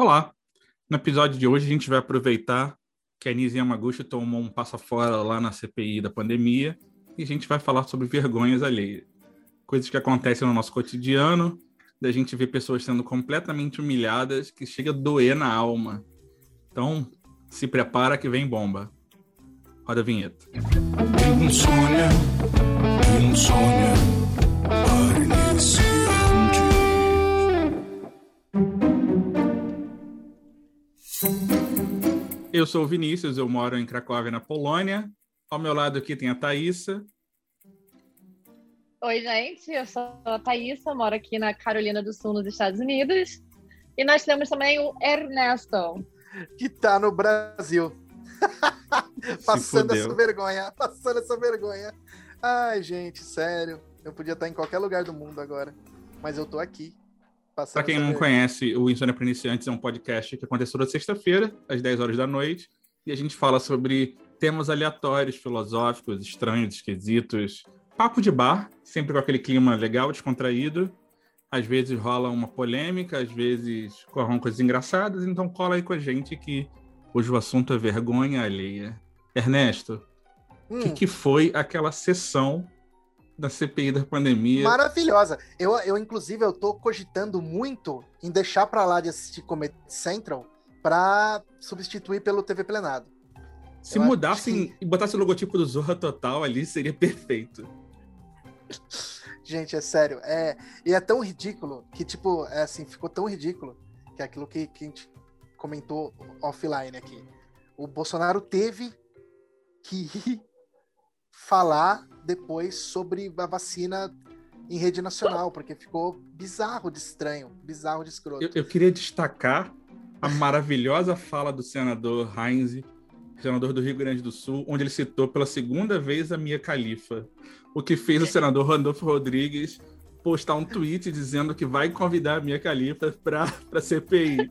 Olá! No episódio de hoje a gente vai aproveitar que a Nise Yamaguchi tomou um passo fora lá na CPI da pandemia e a gente vai falar sobre vergonhas alheias. Coisas que acontecem no nosso cotidiano, da gente ver pessoas sendo completamente humilhadas, que chega a doer na alma. Então, se prepara que vem bomba. Roda a vinheta. Insônia, insônia, Eu sou o Vinícius, eu moro em Cracóvia, na Polônia. Ao meu lado aqui tem a Thaísa. Oi, gente, eu sou a Thaísa, moro aqui na Carolina do Sul, nos Estados Unidos. E nós temos também o Ernesto. que tá no Brasil. passando essa vergonha, passando essa vergonha. Ai, gente, sério. Eu podia estar em qualquer lugar do mundo agora, mas eu tô aqui. Para quem não conhece, o Insônia para Iniciantes é um podcast que acontece toda sexta-feira, às 10 horas da noite, e a gente fala sobre temas aleatórios, filosóficos, estranhos, esquisitos, papo de bar, sempre com aquele clima legal, descontraído. Às vezes rola uma polêmica, às vezes corram coisas engraçadas, então cola aí com a gente que hoje o assunto é vergonha alheia. Ernesto, o Hum, que, que foi aquela sessão da CPI da pandemia? Maravilhosa. Eu, eu, inclusive, eu tô cogitando muito em deixar pra lá de assistir Comedy Central pra substituir pelo TV Plenado. Se Eu mudassem e botasse o logotipo do Zorra Total ali, seria perfeito. Gente, é sério. É, e é tão ridículo que, tipo, é assim, ficou tão ridículo que é aquilo que, que a gente comentou offline aqui. O Bolsonaro teve que falar depois sobre a vacina em rede nacional, porque ficou bizarro de estranho, bizarro de escroto. Eu, eu queria destacar a maravilhosa fala do senador Heinz, senador do Rio Grande do Sul, onde ele citou pela segunda vez a Mia Khalifa, o que fez o senador Randolfo Rodrigues postar um tweet dizendo que vai convidar a Mia Khalifa para a CPI.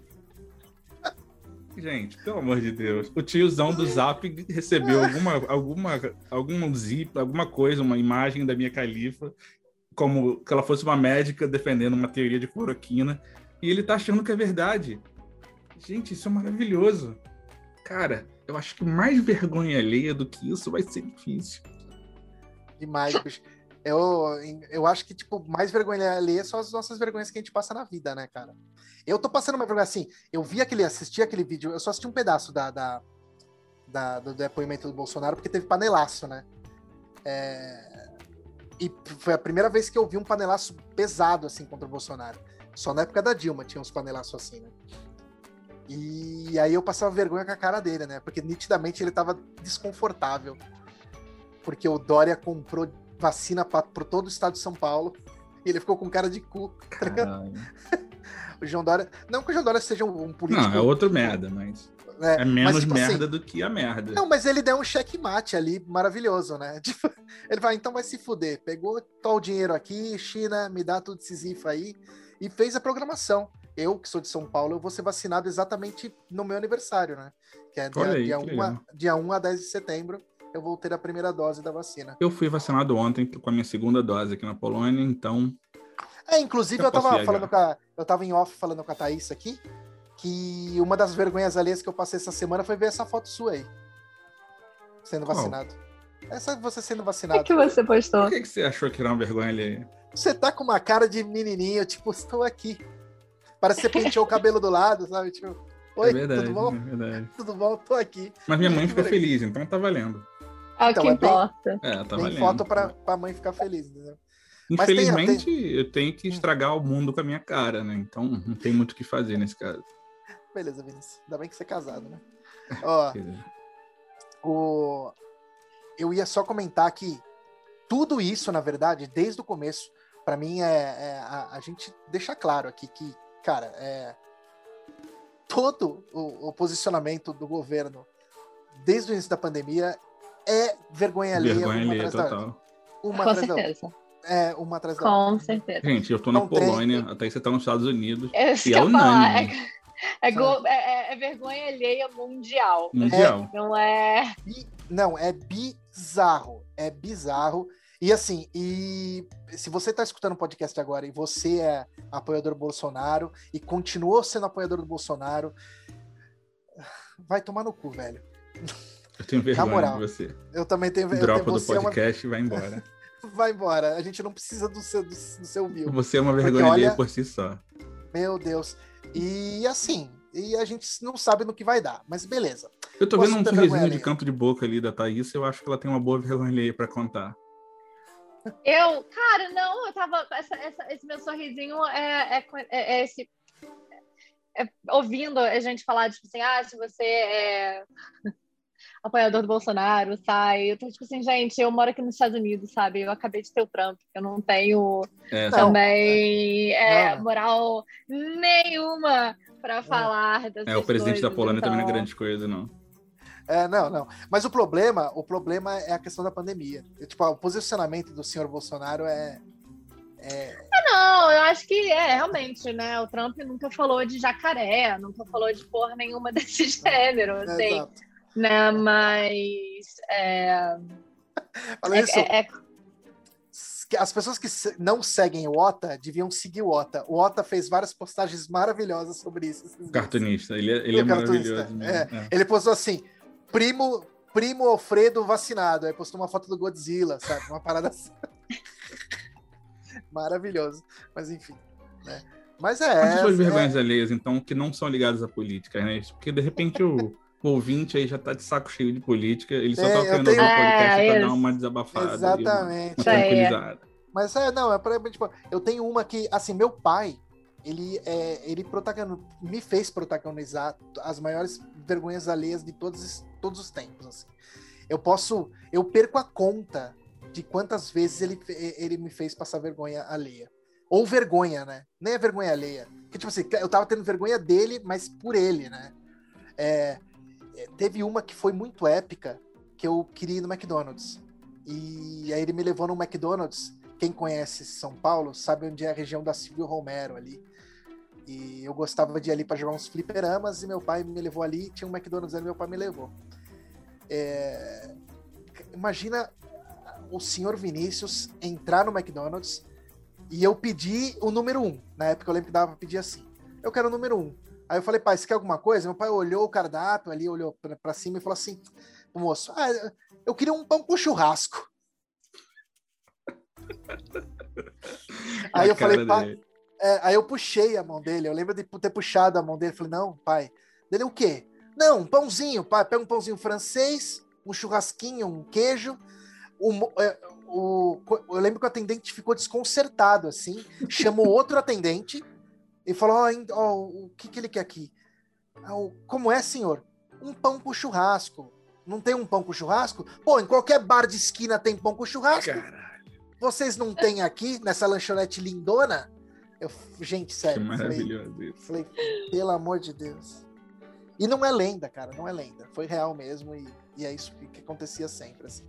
Gente, pelo amor de Deus. O tiozão do Zap recebeu alguma, alguma, algum zip, alguma coisa, uma imagem da Mia Khalifa, como que ela fosse uma médica defendendo uma teoria de cloroquina, e ele tá achando que é verdade. Gente, isso é maravilhoso. Cara, eu acho que mais vergonha alheia do que isso vai ser difícil. Demais. Eu, eu acho que, tipo, mais vergonha alheia são as nossas vergonhas que a gente passa na vida, né, cara? Eu tô passando uma vergonha assim. Eu vi aquele, assisti aquele vídeo, eu só assisti um pedaço da, da, da- do depoimento do Bolsonaro, porque teve panelaço, né? É, E foi a primeira vez que eu vi um panelaço pesado, assim, contra o Bolsonaro. Só na época da Dilma tinha uns panelaços assim, né? E aí eu passava vergonha com a cara dele, né? Porque nitidamente ele tava desconfortável. Porque o Dória comprou vacina para todo o estado de São Paulo. E ele ficou com cara de cu. tá? O João Dória. Não que o João Dória seja um, político. Não, é outro merda, mas né? é menos Mas, tipo assim, merda do que a merda. Não, mas ele deu um checkmate ali maravilhoso, né? Tipo, ele vai, então vai se fuder. Pegou todo o dinheiro aqui, China, me dá tudo zifo aí. E fez a programação. Eu, que sou de São Paulo, eu vou ser vacinado exatamente no meu aniversário, né? Que é dia, aí, dia, que 1 legal. a, dia 1 a 10 de setembro. Eu vou ter a primeira dose da vacina. Eu fui vacinado ontem com a minha segunda dose aqui na Polônia, então É, inclusive Eu eu, tava viajar. falando com a, eu tava em off falando com a Thaís aqui, que uma das vergonhas alheias que eu passei essa semana foi ver essa foto sua aí. Sendo Qual? vacinado. Essa você sendo O vacinado. que, que você postou? por que, que você achou que era uma vergonha alheia? Você tá com uma cara de menininho, tipo, estou aqui. Parece que você penteou o cabelo do lado, sabe? Tipo, oi, é verdade, tudo bom? é verdade. Tudo bom? Tô aqui. Mas minha mãe ficou feliz, então tá valendo. É o Então, que é bem- importa. É, tá Tem valendo. foto pra, pra mãe ficar feliz, entendeu? Mas tem- Infelizmente, eu tenho que estragar o mundo com a minha cara, né? Então não tem muito o que fazer nesse caso. Beleza, Vinícius. Ainda bem que você é casado, né? Ó, o... eu ia só comentar que tudo isso, na verdade, desde o começo, pra mim é, é a, a gente deixa claro aqui que, cara, é todo o, o posicionamento do governo desde o início da pandemia é vergonha alheia, Vergonha alheia total. Uma Com atrás da outra. certeza. É, uma atrás da outra. Com certeza. Gente, eu tô na Não tem- Polônia, até você tá nos Estados Unidos. É E que é unânime. É, é go- é- é- é vergonha alheia mundial. Mundial. Não é. Bi- Não, é bizarro. É bizarro. E assim, e se você tá escutando o podcast agora e você é apoiador do Bolsonaro e continuou sendo apoiador do Bolsonaro, vai tomar no cu, velho. Eu tenho vergonha moral. de você. Eu também tenho eu Dropa do você é uma- podcast e vai embora. Vai embora. A gente não precisa do seu, do, do seu view. Você é uma Porque vergonha olha- por si só. Meu Deus. E assim, e a gente não sabe no que vai dar, mas beleza. Eu tô Posso vendo um vergonha sorrisinho de canto de boca ali da Thaís, eu acho que ela tem uma boa vergonha alheia pra contar. Eu, cara, não, eu tava. essa- essa- esse meu sorrisinho é, é, é- é esse. é ouvindo a gente falar, tipo assim, ah, se você é apoiador do Bolsonaro, sai. Eu tô tipo assim, gente, eu moro aqui nos Estados Unidos, sabe? Eu acabei de ter o Trump, eu não tenho É, Não. também é, moral nenhuma pra falar dessas é, o presidente da coisas, Polônia também não é então- grande coisa, não. É, não, não. Mas o problema, o problema é a questão da pandemia. Eu, tipo, o posicionamento do senhor Bolsonaro é. Não, eu acho que é, realmente, né? O Trump nunca falou de jacaré, nunca falou de porra nenhuma desse gênero, é assim, exato. Né? Mas é, Fala é- isso. é- é- As pessoas que não seguem o Ota deviam seguir o Ota. O Ota fez várias postagens maravilhosas sobre isso. dias. Cartunista, ele é, ele é O cartunista, maravilhoso. mesmo. É. Ele postou assim: primo, primo Alfredo vacinado. Aí postou uma foto do Godzilla, sabe? Uma parada assim. Maravilhoso. Mas enfim. Né? Mas é. Quantas suas é- vergonhas alheias, então, que não são ligadas à política, né? Porque de repente o, o ouvinte aí já tá de saco cheio de política, ele só É, tá querendo tenho- ouvir o podcast É, pra dar uma desabafada. Exatamente. Uma, uma tranquilizada. Mas é, não, é pra, tipo, eu tenho uma que, assim, meu pai, ele, é, ele me fez protagonizar as maiores vergonhas alheias de todos, os- todos os tempos, assim. Eu posso, eu perco a conta de quantas vezes ele, ele me fez passar vergonha alheia. Ou vergonha, né? Nem é vergonha alheia. Que, tipo assim, eu tava tendo vergonha dele, mas por ele, né? É, é, teve uma que foi muito épica, que eu queria ir no McDonald's. E aí ele me levou no McDonald's. Quem conhece São Paulo sabe onde é a região da Silvio Romero ali. E eu gostava de ir ali para jogar uns fliperamas e meu pai me levou ali. Tinha um McDonald's ali, meu pai me levou. É, Imagina o senhor Vinícius entrar no McDonald's e eu pedi o número um. Na época eu lembro que dava pra pedir assim. Eu quero o número um. Aí eu falei, pai, você quer alguma coisa? Meu pai olhou o cardápio ali, olhou pra- pra cima e falou assim: "Ô, moço, ah, eu queria um pão com churrasco. Aí eu falei, pai, é, aí eu puxei a mão dele. Eu lembro de ter puxado a mão dele. Falei, não, pai. Dele o quê? Não, um pãozinho, pai. Pega um pãozinho francês, um churrasquinho, um queijo. O, é, o- eu lembro que o atendente ficou desconcertado, assim. Chamou outro atendente e falou: ó, hein, ó, o que, que ele quer aqui? Ah, o- Como é, senhor? Um pão com churrasco. Não tem um pão com churrasco? Pô, em qualquer bar de esquina tem pão com churrasco. Caralho, Vocês não têm aqui, nessa lanchonete lindona? Eu, gente, que sério. falei, maravilhoso isso. Falei, pelo amor de Deus. E não é lenda, cara, não é lenda. Foi real mesmo e, e é isso que, que acontecia sempre, assim.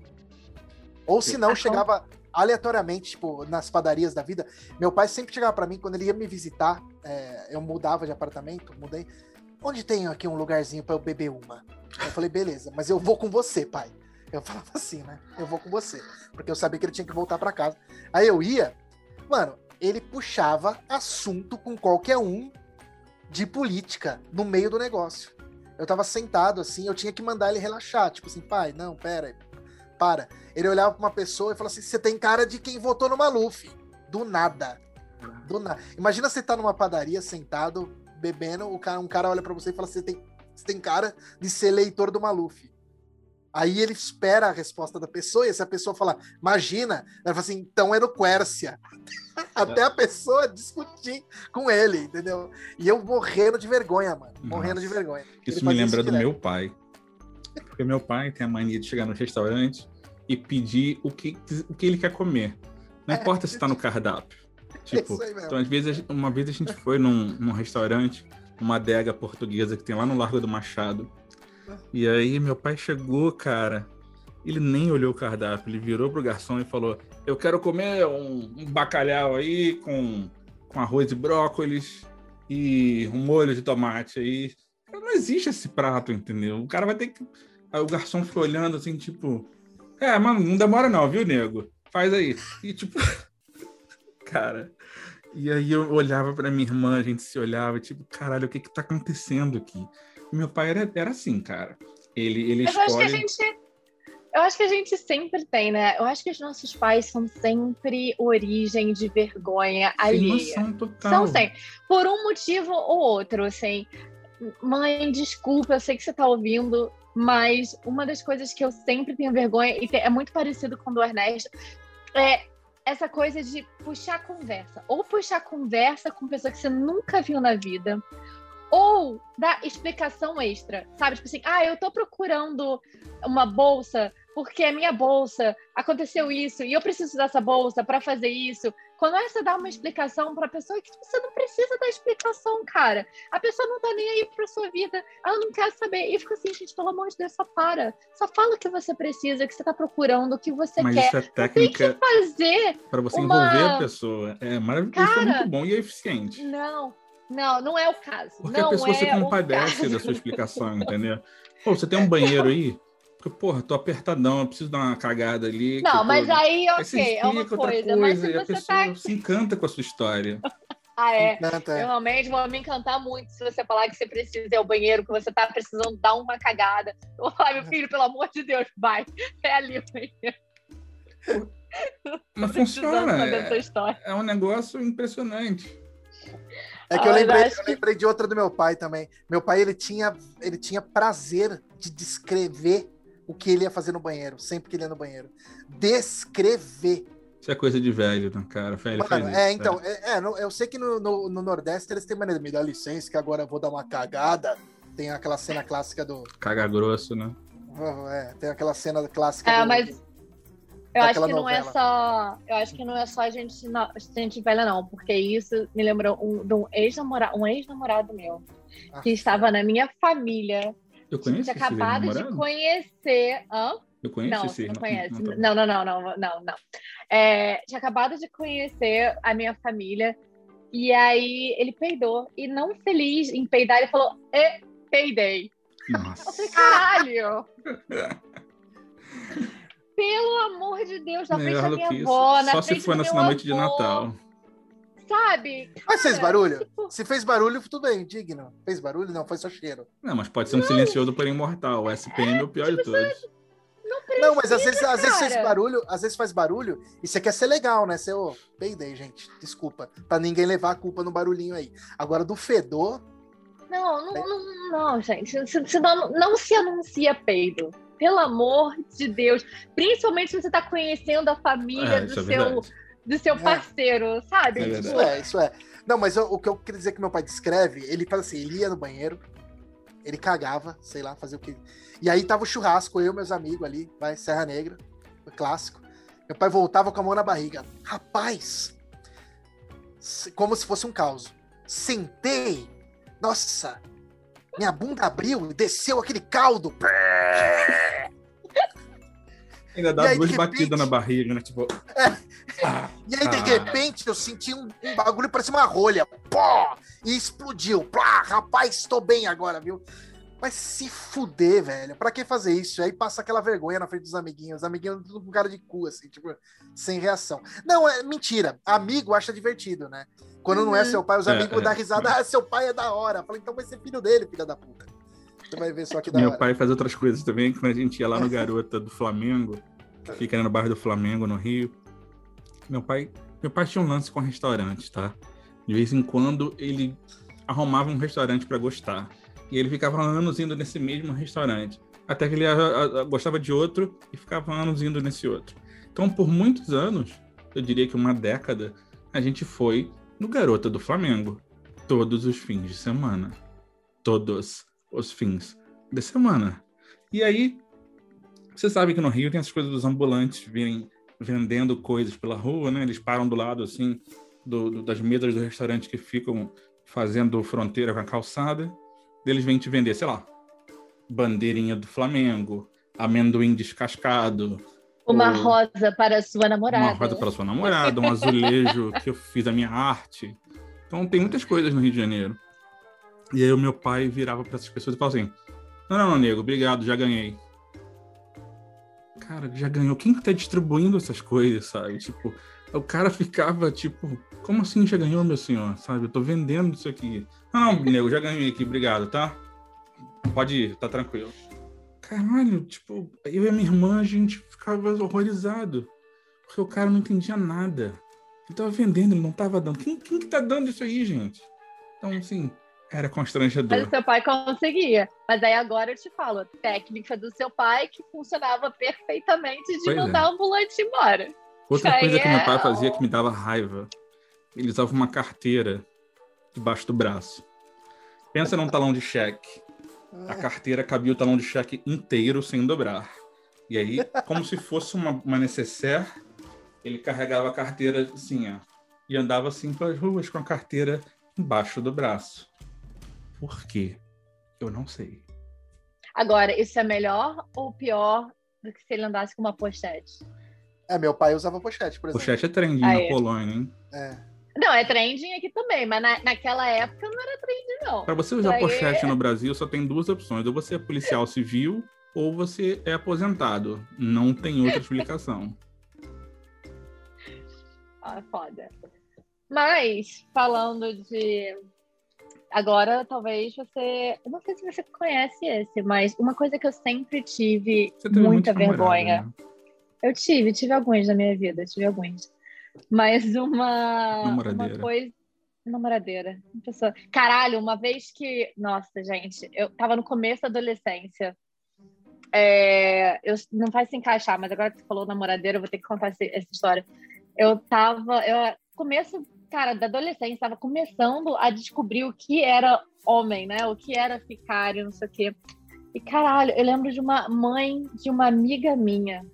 Ou se não, chegava aleatoriamente, tipo, nas padarias da vida. Meu pai sempre chegava pra mim, quando ele ia me visitar, é, eu mudava de apartamento, mudei. Onde tem aqui um lugarzinho pra eu beber uma? Eu falei, beleza, mas eu vou com você, pai. Eu falava assim, né? Eu vou com você. Porque eu sabia que ele tinha que voltar pra casa. Aí eu ia, mano, ele puxava assunto com qualquer um de política no meio do negócio. Eu tava sentado assim, eu tinha que mandar ele relaxar. Tipo assim, pai, não, pera, para. Ele olhava pra uma pessoa e falava assim: você tem cara de quem votou no Maluf. Do nada. Do nada. Imagina você tá numa padaria sentado, bebendo, o cara, um cara olha pra você e fala: você tem, você tem cara de ser eleitor do Maluf. Aí ele espera a resposta da pessoa, e se a pessoa falar, imagina, ela fala assim, então é no Quércia. Até a pessoa discutir com ele, entendeu? E eu morrendo de vergonha, mano. Morrendo de Nossa. vergonha. Isso me lembra do direto. meu pai. Porque meu pai tem a mania de chegar no restaurante e pedir o que, o que ele quer comer. Não É. importa se tá no cardápio. Tipo, Isso aí mesmo. então, às vezes, uma vez a gente foi num, num restaurante, uma adega portuguesa que tem lá no Largo do Machado. E aí meu pai chegou, cara, ele nem olhou o cardápio, ele virou pro garçom e falou: Eu quero comer um, um bacalhau aí com, com arroz e brócolis e um molho de tomate aí. Não existe esse prato, entendeu? O cara vai ter que. Aí o garçom ficou olhando assim, tipo. É, mas não demora não, viu, nego? faz aí. E tipo, cara. E aí eu olhava pra minha irmã, a gente se olhava, tipo, caralho, o que que tá acontecendo aqui? E meu pai era, era assim, cara. Ele, ele Mas eu acho que a escolhe. gente. Eu acho que a gente sempre tem, né? Eu acho que os nossos pais são sempre origem de vergonha Sem alheia. noção total. São sempre. Por um motivo ou outro, assim. Mãe, desculpa, eu sei que você tá ouvindo, mas uma das coisas que eu sempre tenho vergonha, e é muito parecido com o do Ernesto, é essa coisa de puxar conversa. Ou puxar conversa com pessoa que você nunca viu na vida, ou dar explicação extra, sabe? Tipo assim, ah, eu tô procurando uma bolsa porque a minha bolsa aconteceu isso e eu preciso dessa bolsa para fazer isso. Quando é você dá uma explicação para a pessoa que você não precisa dar explicação, cara. A pessoa não tá nem aí para sua vida, ela não quer saber. E fica assim, gente, pelo amor de Deus, só para. Só fala o que você precisa, o que você tá procurando, o que você Mas quer. isso é Tem que técnica fazer. para você uma- envolver a pessoa. É maravilhoso, isso é Cara, muito bom e é eficiente. Não, não, não é o caso. Porque não a pessoa é se compadece da sua explicação, entendeu? Pô, você tem um banheiro aí? Porque, porra, tô apertadão, eu preciso dar uma cagada ali. Não, mas aí, aí você ok, é uma outra coisa. Mas se e a você pessoa tá. se encanta com a sua história. Ah, é. Encanta, é. Eu realmente vou me encantar muito se você falar que você precisa ir ao banheiro, que você tá precisando dar uma cagada. Eu vou falar, meu filho, pelo amor de Deus, vai. É ali o banheiro. Mas funciona. É, é um negócio impressionante. É que eu Ah, lembrei, eu lembrei de outra do meu pai também. Meu pai, ele tinha, ele tinha prazer de descrever o que ele ia fazer no banheiro, sempre que ele ia no banheiro. Descrever. Isso é coisa de velho, né, cara? Velho Mano, isso, é, então, é, é, eu sei que no, no- no Nordeste eles têm maneira, me dá licença que agora eu vou dar uma cagada. Tem aquela cena clássica do. Caga grosso, né? É, tem aquela cena clássica É, do. mas eu acho que não é novela. só. Eu acho que não é só gente, no- gente velha, não, porque isso me lembrou um, de um ex-namorado, um ex-namorado meu, Ah. que estava na minha família. Eu Tinha conheço esse acabado de conhecer. Hã? Eu conheço Não, esse não não- conhece. não. Não, não, não, não, não, não. É, tinha acabado de conhecer a minha família e aí ele peidou e não feliz em peidar, ele falou: e peidei. Eu Nossa. falei, caralho! Pelo amor de Deus, na frente Melhor da do minha que isso. avó, na Só frente se for na noite de Natal. Sabe? Mas fez Cara, barulho? tipo, Se fez barulho, tudo bem, digno. Fez barulho? Não, foi só cheiro. Não, mas pode ser um silencioso, porém mortal. O SPM é o pior de todos. não precisa, Não, mas às vezes, às vezes faz cara. barulho, às vezes faz barulho e você quer ser legal, né? Você, ô, peidei, gente, desculpa. Pra ninguém levar a culpa no barulhinho aí. Agora, do fedor, Não, não, não, não, gente. Se- se não, não se anuncia peido. Pelo amor de Deus. Principalmente se você tá conhecendo a família É, do, é seu, verdade. Do seu É. parceiro, sabe? É Tipo, isso é, isso é. Não, mas eu- o que eu queria dizer que meu pai descreve, ele fala assim, ele ia no banheiro, ele cagava, sei lá, fazia o que. E aí tava o churrasco, eu e meus amigos ali, vai, Serra Negra, clássico. Meu pai voltava com a mão na barriga. Rapaz, como se fosse um caos. Sentei, nossa, minha bunda abriu e desceu aquele caldo. Ainda dá aí, duas repente- batidas na barriga, né? Tipo. Ah, E aí, de Ah. repente, eu senti um, um bagulho, parecia uma rolha. Pó! E explodiu. Plá! Rapaz, tô bem agora, viu? Mas se fuder, velho. Pra que fazer isso? Aí passa aquela vergonha na frente dos amiguinhos. Os amiguinhos tudo com cara de cu, assim, tipo, sem reação. Não, é mentira. Amigo acha divertido, né? Quando não é Uhum. seu pai, os É, amigos é, dão risada. Ah, seu pai é da hora. Eu Falei, então vai ser filho dele, filha da puta. Você vai ver só que da Meu hora. pai faz outras coisas também, quando a gente ia lá no Garota do Flamengo, que fica ali no bairro do Flamengo, no Rio. Meu pai, meu pai tinha um lance com restaurantes, tá? De vez em quando ele arrumava um restaurante pra gostar. E ele ficava anos indo nesse mesmo restaurante. Até que ele ah, ah, gostava de outro e ficava anos indo nesse outro. Então, por muitos anos, eu diria que uma década, a gente foi no Garota do Flamengo. Todos os fins de semana. Todos os fins de semana. E aí, você sabe que no Rio tem essas coisas dos ambulantes virem vendendo coisas pela rua, né? Eles param do lado, assim, do- do- das mesas do restaurante que ficam fazendo fronteira com a calçada. Eles vêm te vender, sei lá, bandeirinha do Flamengo, amendoim descascado, Uma o- rosa para a sua namorada. uma roda para sua namorada, um azulejo que eu fiz a minha arte. Então tem muitas coisas no Rio de Janeiro. E aí o meu pai virava para essas pessoas e falava assim: Não, não, não, nego, obrigado, já ganhei. Cara, já ganhou. Quem que tá distribuindo essas coisas, sabe? Tipo, o cara ficava tipo, como assim já ganhou, meu senhor? Sabe? Eu tô vendendo isso aqui. Ah, não, nego, já ganhei aqui, obrigado, tá? Pode ir, tá tranquilo. Caralho, tipo, eu e a minha irmã, a gente ficava horrorizado. Porque o cara não entendia nada. Ele tava vendendo, ele não tava dando. Quem, quem que tá dando isso aí, gente? Então, assim, era constrangedor. Mas o seu pai conseguia. Mas aí agora eu te falo, a técnica do seu pai que funcionava perfeitamente de Pois é. mandar o ambulante embora. Outra Isso coisa que meu é pai fazia o- que me dava raiva. Ele usava uma carteira debaixo do braço. Pensa num talão de cheque. A carteira cabia o talão de cheque inteiro sem dobrar. E aí, como se fosse uma, uma necessaire, ele carregava a carteira assim, ó. E andava assim pelas ruas com a carteira embaixo do braço. Por quê? Eu não sei. Agora, isso é melhor ou pior do que se ele andasse com uma pochete? É, meu pai usava pochete, por exemplo. Pochete é trending Aí. na Polônia, hein? É. Não, é trending aqui também, mas na, naquela época não era trending, não. Para você usar aí pochete é- no Brasil, só tem duas opções. Ou você é policial civil, ou você é aposentado. Não tem outra explicação. Ah, foda. Mas, falando de. Agora, talvez você. Eu não sei se você conhece esse, mas uma coisa que eu sempre tive muita vergonha. né? Eu tive, tive alguns na minha vida, tive alguns. Mas uma, uma Namoradeira. coisa. Namoradeira. Uma pessoa... Caralho, uma vez que. Nossa, gente, eu tava no começo da adolescência. É, eu, não vai se encaixar, mas agora que você falou namoradeira, eu vou ter que contar esse- essa história. Eu tava. Eu, começo, cara, da adolescência, tava começando a descobrir o que era homem, né? O que era ficar e não sei o quê. E caralho, eu lembro de uma mãe de uma amiga minha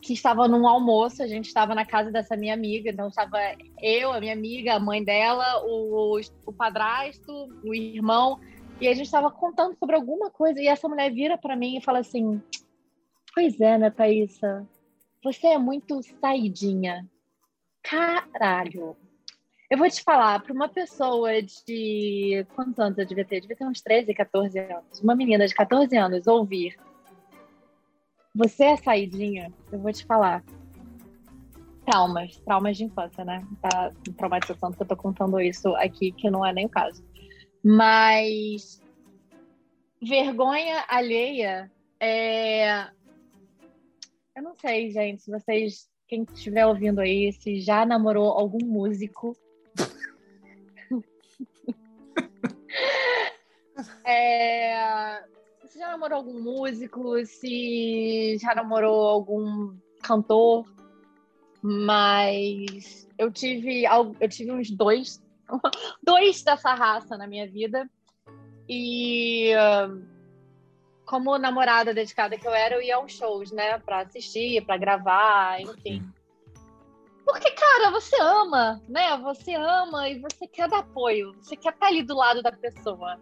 que estava num almoço, a gente estava na casa dessa minha amiga, então estava eu, a minha amiga, a mãe dela, o, o padrasto, o irmão, e a gente estava contando sobre alguma coisa, e essa mulher vira para mim e fala assim: Pois é, né, Thaísa? Você é muito saidinha. Caralho. Eu vou te falar, para uma pessoa de. Quantos anos eu devia ter? Eu devia ter uns 13, 14 anos. Uma menina de 14 anos ouvir. Você é saidinha, eu vou te falar. Traumas, traumas de infância, né? Tá traumatizando que eu tô contando isso aqui, que não é nem o caso. Mas. Vergonha alheia é. Eu não sei, gente, se vocês. Quem estiver ouvindo aí, se já namorou algum músico. É, se já namorou algum músico, se já namorou algum cantor, mas eu tive, eu tive uns dois, dois dessa raça na minha vida. E como namorada dedicada que eu era, eu ia aos shows, né, Pra assistir, pra gravar, enfim. Porque, cara, você ama, né? Você ama e você quer dar apoio, você quer estar ali do lado da pessoa.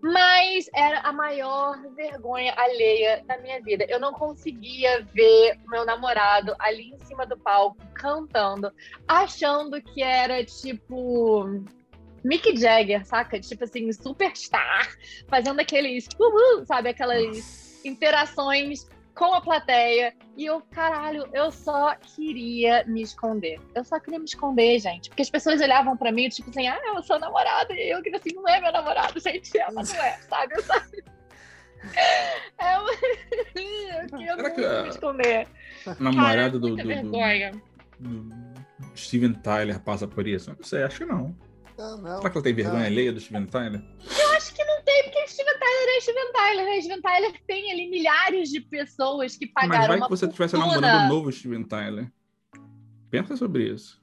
Mas era a maior vergonha alheia da minha vida. Eu não conseguia ver o meu namorado ali em cima do palco cantando, achando que era tipo Mick Jagger, saca? Tipo assim, superstar, fazendo aqueles, uhul, sabe? Aquelas interações com a plateia. E eu, caralho, eu só queria me esconder. Eu só queria me esconder, gente. Porque as pessoas olhavam pra mim, tipo assim, ah, eu sou namorada. E eu queria assim, não é meu namorado, gente. Ela não é, sabe? Eu só... É, eu queria Será muito que a- me esconder. Namorado Cara, do, do- do- vergonha. do Steven Tyler passa por isso? Não sei, acho que não. Não, não. Será que ela tem vergonha não. alheia do Steven Tyler? Acho que não tem, porque Steven Tyler é Steven Tyler, né? Steven Tyler tem ali milhares de pessoas que Mas pagaram vai uma que você estivesse namorando o novo Steven Tyler. Pensa sobre isso.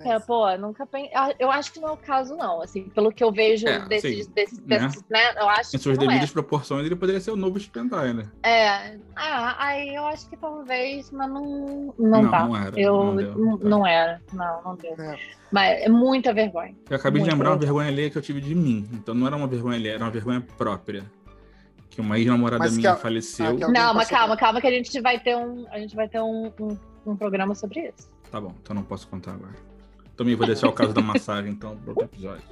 É, pô, nunca pensei. Eu acho que não é o caso, não. Assim, pelo que eu vejo É, desses, sim, desses, né? desses, né? Eu acho Em suas não devidas proporções, ele poderia ser o novo Steven Tyler. é. É. Ah, aí eu acho que talvez, mas não, não, Não, tá. não era, Eu, não deu, não, tá. não era. Não, não deu. É. Mas é muita vergonha. Eu acabei de lembrar uma vergonha alheia que eu tive de mim. Então não era uma vergonha alheia, era uma vergonha própria. Que uma ex-namorada minha a- faleceu. ah, não, mas calma, calma, que a gente vai ter um. A gente vai ter um, um, um programa sobre isso. Tá bom, então não posso contar agora. Também vou deixar o caso da massagem, então, para outro episódio.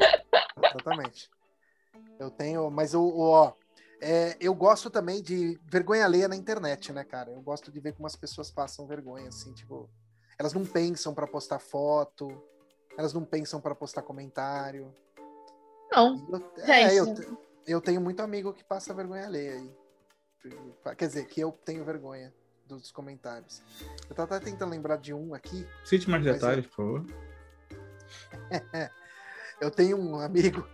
Exatamente. Eu tenho, mas o, o- ó, É, eu gosto também de vergonha alheia na internet, né, cara? Eu gosto de ver como as pessoas passam vergonha, assim, tipo, elas não pensam pra postar foto, elas não pensam pra postar comentário. Não, Eu- é, eu, te- eu tenho muito amigo que passa vergonha alheia aí. Quer dizer, que eu tenho vergonha dos comentários. Eu tava até tentando lembrar de um aqui. Cite mais detalhes, por favor. Eu tenho um amigo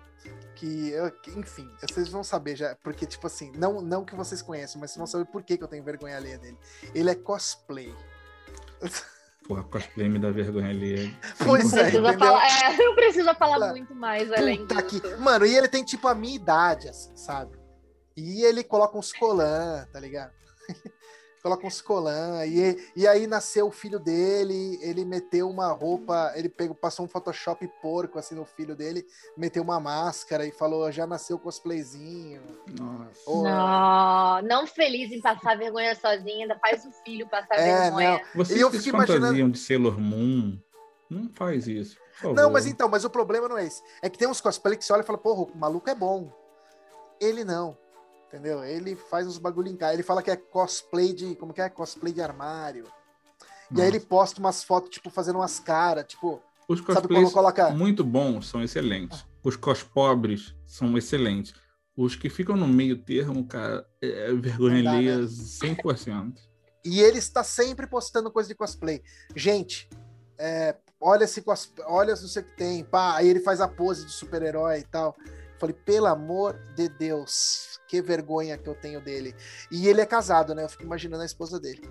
que, eu- que, enfim, vocês vão saber já, porque, tipo assim, não, não que vocês conheçam, mas vocês vão saber por que, que eu tenho vergonha alheia dele. Ele é cosplay. Porra, cosplay me dá vergonha ali. Pois não é, precisa falar, é, não precisa falar muito mais além disso. que... Mano, e ele tem tipo a minha idade, assim, sabe? E ele coloca uns colã, tá ligado? Coloca uns colã. E, e aí nasceu o filho dele, ele meteu uma roupa, ele pegou, passou um Photoshop porco assim no filho dele, meteu uma máscara e falou: já nasceu cosplayzinho. Nossa. Ou- Não, não feliz em passar vergonha sozinha, ainda faz o filho passar É, vergonha. Vocês E eu fico imaginando- fantasiam de Sailor Moon, não faz isso. por favor. Não, mas então, mas o problema não é esse. É que tem uns cosplay que você olha e fala, porra, o maluco é bom. Ele não. Entendeu? Ele faz uns bagulho em casa. Ele fala que é cosplay de. Como que é? Cosplay de armário. E aí ele posta umas fotos, tipo, fazendo umas caras, tipo, Os cosplays coloca. muito bons são excelentes. Os cos pobres são excelentes. Os que ficam no meio termo, cara, é vergonha Não dá, alheia né? 100%. E ele está sempre postando coisa de cosplay. Gente, é, olha esse cosplay, olha não sei o que tem, pá. Aí ele faz a pose de super-herói e tal. Falei, pelo amor de Deus, que vergonha que eu tenho dele. E ele é casado, né? Eu fico imaginando a esposa dele.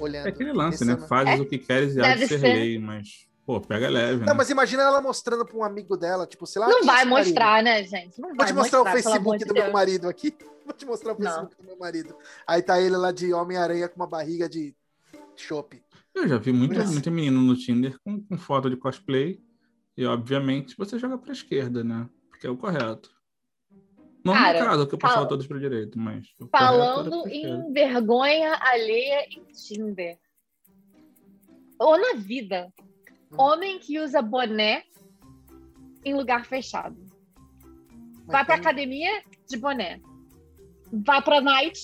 Olhando. É aquele lance, né? pensando- Fazes É, o que queres e há de ser ser. lei, mas, pô, pega leve, né? Não, mas imagina ela mostrando pra um amigo dela, tipo, sei lá. Não é vai esse marido? mostrar, né, gente? Não Vou vai te mostrar o pelo amor Facebook de do meu marido aqui. Vou te mostrar o Não. Facebook do meu marido. Aí tá ele lá de Homem-Aranha com uma barriga de chopp. Eu já vi muito, Nossa. muito menino no Tinder com, com foto de cosplay. E, obviamente, você joga pra esquerda, né? Porque é o correto. Não Cara, no caso, que eu passava fala- todos pra direita, mas. correto Falando em vergonha alheia em Tinder. Ou na vida. Hum. Homem que usa boné em lugar fechado. Vai pra academia de boné. Vai pra night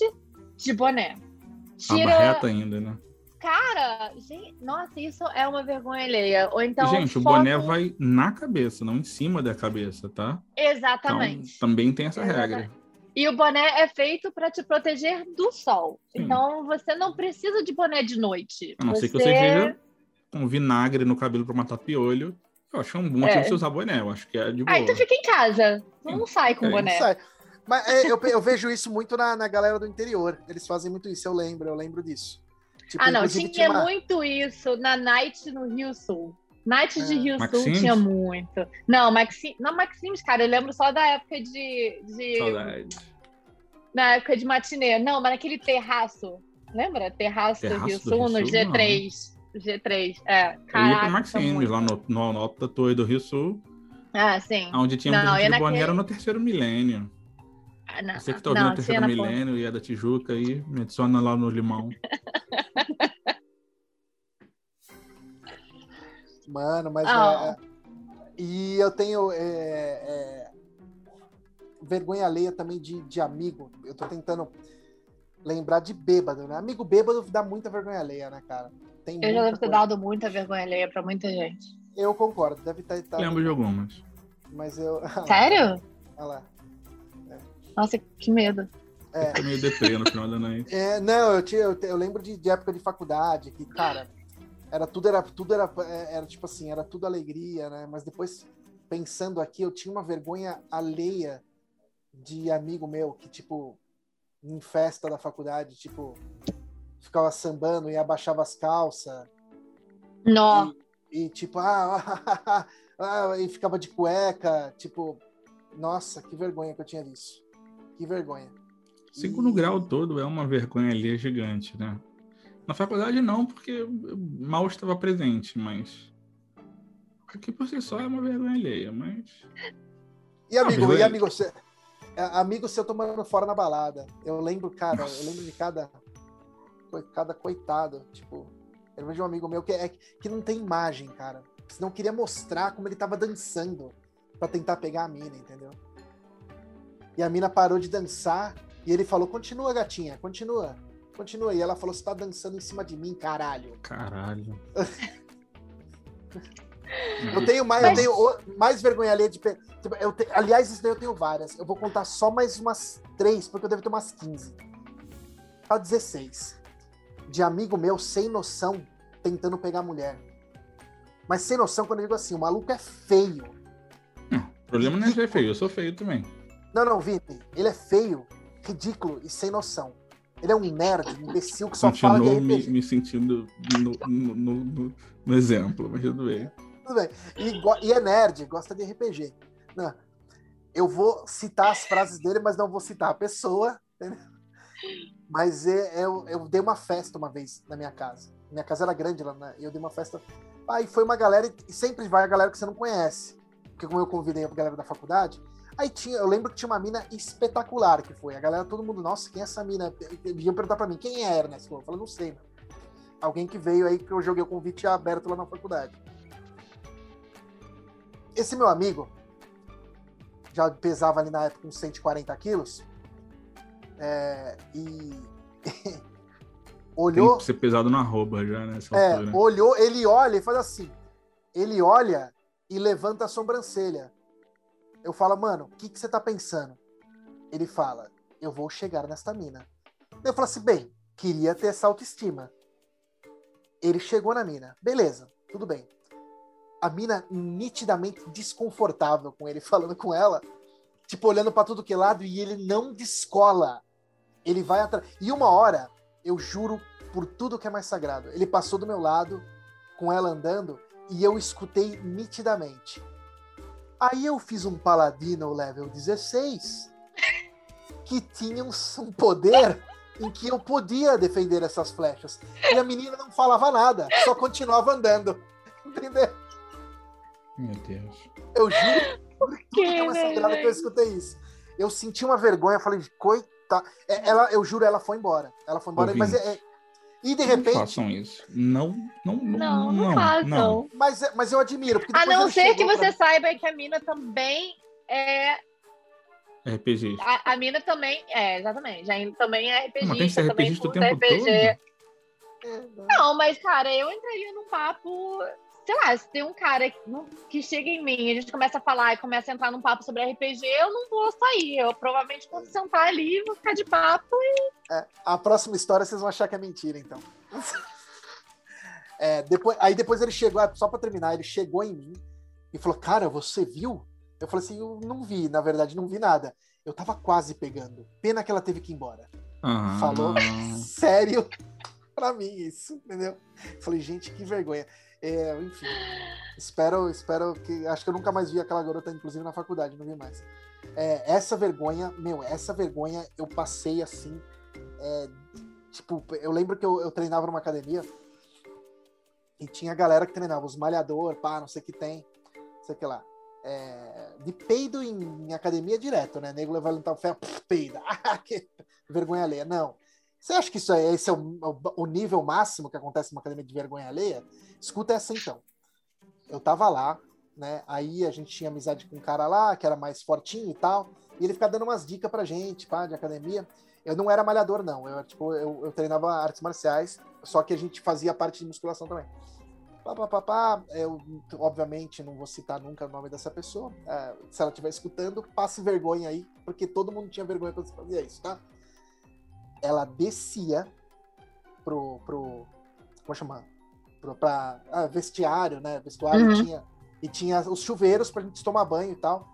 de boné. A Tira. barreta ainda, né? Cara, gente, nossa, isso é uma vergonha alheia. Ou então. Gente, o foto- boné vai na cabeça, não em cima da cabeça, tá? Exatamente. Então, também tem essa Exatamente. regra. E o boné é feito para te proteger do sol. Sim. Então você não precisa de boné de noite. A não ser que você esteja com vinagre no cabelo pra matar piolho. Eu acho um bom motivo É. você usar boné. Eu acho que é de boa. Ah, então fica em casa. Não sai com É, boné. Sai. Mas é, eu, eu vejo isso muito na, na galera do interior. Eles fazem muito isso, eu lembro, eu lembro disso. Tipo, Ah, não, inclusive, tinha uma- muito isso na Night no Rio Sul. Night de Ah. Rio Maxims? Sul tinha muito. Não, Maxim, não Maxims, cara, eu lembro só da época de, de Saudade. na época de matinê. Não, mas naquele terraço. Lembra? Terraço, do Terraço Rio do Sul, Rio no Sul, G3. G3, é. Eu ia Caraca, pro Maximes, muito. lá no, no, no alto da torre do Rio Sul, Ah, sim. onde tinha Não, gente ia de naquele- era no terceiro milênio. Não, Você que tá ouvindo não, o terceiro tinha na ponta. milênio e é da Tijuca aí, me adiciona lá no limão. Mano, mas. Ah. é- e eu tenho. é, é, vergonha alheia também de, de amigo. Eu tô tentando lembrar de bêbado, né? Amigo bêbado dá muita vergonha alheia, né, cara? Tem Eu já devo ter coisa. dado muita vergonha alheia pra muita gente. Eu concordo, deve estar. Tá, Lembro de algumas. Mas eu. Sério? Olha lá. Nossa, que medo. É. Meio deprê no final da noite. É, não, eu, tinha, eu, te- eu lembro de, de época de faculdade, que, cara, era tudo, era tudo, era, é, era tipo assim, era tudo alegria, né? Mas depois, pensando aqui, eu tinha uma vergonha alheia de amigo meu que, tipo, em festa da faculdade, tipo, ficava sambando e abaixava as calças. Nó. E, e, tipo, ah, ah, e ficava de cueca, tipo, nossa, que vergonha que eu tinha disso. Que vergonha. Segundo E- grau todo é uma vergonha ali gigante, né? Na faculdade não, porque mal estava presente, mas. Aqui por si só é uma vergonha alheia, mas. E amigo, Ah, e é- amigo, você, é, amigo seu tomando fora na balada. Eu lembro, cara, eu lembro de cada, cada coitado, tipo, eu lembro de um amigo meu que, é, que não tem imagem, cara. Senão queria mostrar como ele tava dançando pra tentar pegar a mina, entendeu? E a mina parou de dançar E ele falou: continua, gatinha, continua, continua. E ela falou: você tá dançando em cima de mim, caralho. Caralho. Eu tenho mais, eu tenho mais vergonha alheia de. tipo, Eu te- aliás, isso daí eu tenho várias. Eu vou contar só mais umas três, porque eu devo ter umas 15. Pra 16. De amigo meu sem noção tentando pegar mulher. Mas sem noção, quando eu digo assim, o maluco é feio. O problema não é ser feio, eu sou feio também. Não, não, Vini. Ele é feio, ridículo e sem noção. Ele é um nerd, um imbecil que só fala de Continuo me, RPG. me sentindo no, no, no- no- exemplo, mas tudo bem. Tudo bem. E, e é nerd, gosta de RPG. Não, eu vou citar as frases dele, mas não vou citar a pessoa. entendeu? Mas é- eu, eu dei uma festa uma vez na minha casa. Minha casa era grande lá, né? Eu dei uma festa. Aí foi uma galera, e sempre vai a galera que você não conhece. Porque como eu convidei a galera da faculdade, aí tinha, eu lembro que tinha uma mina espetacular que foi. A galera, todo mundo, nossa, quem é essa mina? Vinham perguntar pra mim, quem é Ernest? Eu falei, não sei, mano. Alguém que veio aí que eu joguei o convite aberto lá na faculdade. Esse meu amigo já pesava ali na época uns 140 quilos. é, e Tem olhou, que ser pesado na arroba já nessa é, olhou, ele olha e faz assim. Ele olha e levanta a sobrancelha. Eu falo, mano, o que, que você tá pensando? Ele fala, eu vou chegar nesta mina. Eu falo assim, bem, queria ter essa autoestima. Ele chegou na mina. Beleza, tudo bem. A mina nitidamente desconfortável com ele falando com ela, tipo, olhando pra tudo que é lado, e ele não descola. Ele vai atrás. E uma hora, eu juro por tudo que é mais sagrado, ele passou do meu lado, com ela andando, e eu escutei nitidamente. Aí eu fiz um paladino level 16, que tinha um, um poder em que eu podia defender essas flechas. E a menina não falava nada, só continuava andando. Entendeu? Meu Deus. Eu juro por tudo que é mais Que que eu escutei isso. Eu senti uma vergonha, falei, coita. É, Ela, eu juro, ela foi embora. Ela foi embora, mas é, é- E de Não repente. façam isso. Não, não, não. Não, não, não, façam. não. Mas, é- mas eu admiro. Porque A não ser que pra você saiba que a mina também é. RPG. A, a mina também. É, exatamente. Já também é RPG. Mas tem que ser também RPGista o tempo RPG. todo? É, não. Não, mas, cara, eu entraria num papo. Sei lá, se tem um cara que, não- que chega em mim e a gente começa a falar e começa a entrar num papo sobre RPG, eu não vou sair. Eu provavelmente vou sentar ali, vou ficar de papo. É, a próxima história vocês vão achar que é mentira, então. É, depois, aí depois ele chegou, ah, só pra terminar, ele chegou em mim e falou: Cara, você viu? Eu falei assim: Eu não vi, na verdade, não vi nada. Eu tava quase pegando. Pena que ela teve que ir embora. Ah, Falou sério pra mim isso, entendeu? Falei, gente, que vergonha. É, enfim, espero, espero que. Acho que eu nunca mais vi aquela garota, inclusive na faculdade, não vi mais. É, essa vergonha, meu, essa vergonha eu passei assim. é, tipo, eu lembro que eu, eu treinava numa academia e tinha galera que treinava, os malhador, pá, não sei o que tem, sei o que lá. É, de peido em, em academia direto, né? Nego levanta o ferro, pff, peida. Ah, vergonha alheia. Não. Você acha que isso é, esse é o, o- o nível máximo que acontece numa academia de vergonha alheia? Escuta essa então. Eu tava lá, né? Aí a gente tinha amizade com um cara lá, que era mais fortinho e tal, e ele ficava dando umas dicas pra gente, pá, de academia. Eu não era malhador, não. Eu, tipo, eu, eu treinava artes marciais, só que a gente fazia parte de musculação também. Pá, pá, pá, pá. Eu, obviamente, não vou citar nunca o nome dessa pessoa. É, se ela estiver escutando, passe vergonha aí, porque todo mundo tinha vergonha quando fazia isso, tá? Ela descia pro. pro como chama? Pro, pra, ah, vestiário, né? Vestuário Uhum. e tinha. E tinha os chuveiros pra gente tomar banho e tal.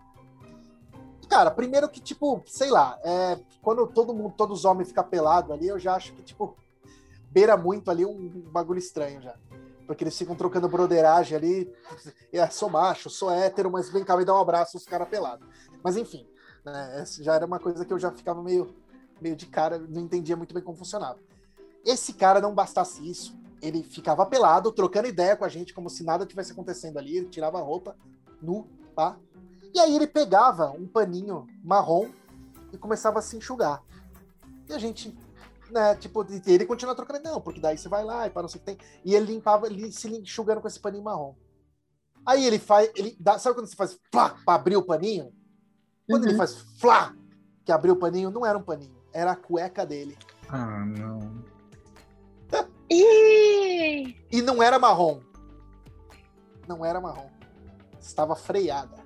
Cara, primeiro que, tipo, sei lá, é, quando todo mundo, todos os homens ficam pelados ali, eu já acho que, tipo, beira muito ali um, bagulho estranho já. Porque eles ficam trocando broderagem ali. É, sou macho, sou hétero, mas vem cá me dar um abraço, os caras pelados. Mas enfim, né, já era uma coisa que eu já ficava meio, meio de cara, não entendia muito bem como funcionava. Esse cara, não bastasse isso, ele ficava pelado, trocando ideia com a gente, como se nada tivesse acontecendo ali, ele tirava a roupa, nu, pá. E aí ele pegava um paninho marrom e começava a se enxugar. E a gente, né, tipo, ele continua trocando, não, porque daí você vai lá e para não sei o que tem. E ele limpava, ele se enxugando com esse paninho marrom. Aí ele faz, ele dá, sabe quando você faz flá pra abrir o paninho? Quando ele Uhum. faz flá, que abriu o paninho, não era um paninho. Era a cueca dele. Ah, não. Ih! E não era marrom. Não era marrom. Estava freada.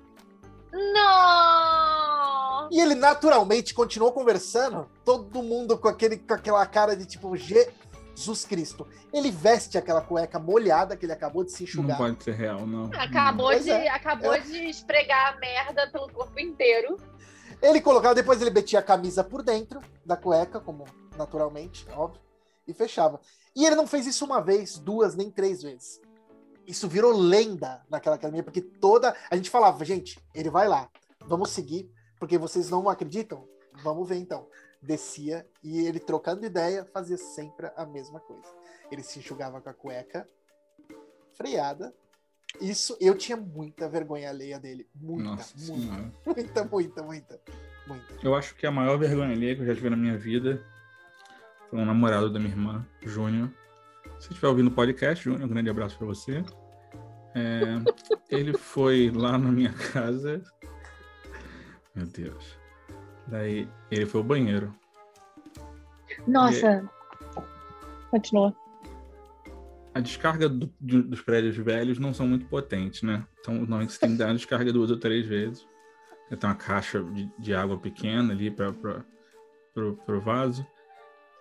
Não! E ele naturalmente continuou conversando, todo mundo com, aquele, com aquela cara de tipo Jesus Cristo. Ele veste aquela cueca molhada que ele acabou de se Não enxugar. pode ser real, não. Acabou, Pois de, é. acabou Eu- de esfregar a merda pelo corpo inteiro. Ele colocava, depois ele metia a camisa por dentro da cueca, como naturalmente, óbvio, e fechava. E ele não fez isso uma vez, duas, nem três vezes. Isso virou lenda naquela academia, porque toda. A gente falava, gente, ele vai lá, vamos seguir, porque vocês não acreditam? Vamos ver então. Descia e ele trocando ideia fazia sempre a mesma coisa. Ele se enxugava com a cueca freada. Isso, eu tinha muita vergonha alheia dele. Muita, Nossa muita, muita, muita, muita, muita. Eu acho que a maior vergonha alheia que eu já tive na minha vida foi um namorado da minha irmã, Júnior. Se estiver ouvindo o podcast, Júnior, um grande abraço pra você. É, ele foi lá na minha casa. Meu Deus. Daí ele foi ao banheiro. Nossa. Continua. A descarga do- de- dos prédios velhos não são muito potentes, né? Então, normalmente você tem que dar uma descarga duas ou três vezes. Tem uma caixa de, de água pequena ali para pro, pro vaso.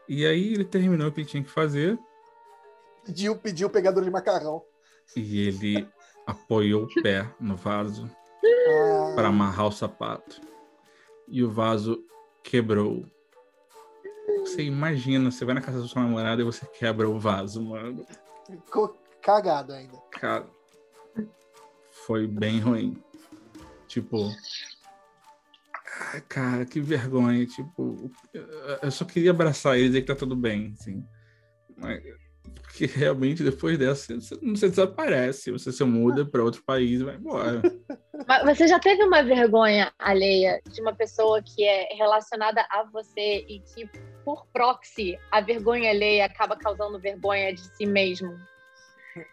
E aí ele terminou o que tinha que fazer Pediu, pediu o pegador de macarrão. e ele apoiou o pé no vaso Ah, para amarrar o sapato. E o vaso quebrou. Você imagina, você vai na casa da sua namorada e você quebra o vaso, mano. Ficou cagado ainda. Cara, foi bem ruim. Tipo. Cara, que vergonha. Tipo, eu só queria abraçar ele e dizer que tá tudo bem, assim. Mas, porque realmente depois dessa, você, você desaparece. Você se muda para outro país e vai embora. Mas você já teve uma vergonha alheia de uma pessoa que é relacionada a você e que, por proxy, a vergonha alheia acaba causando vergonha de si mesmo?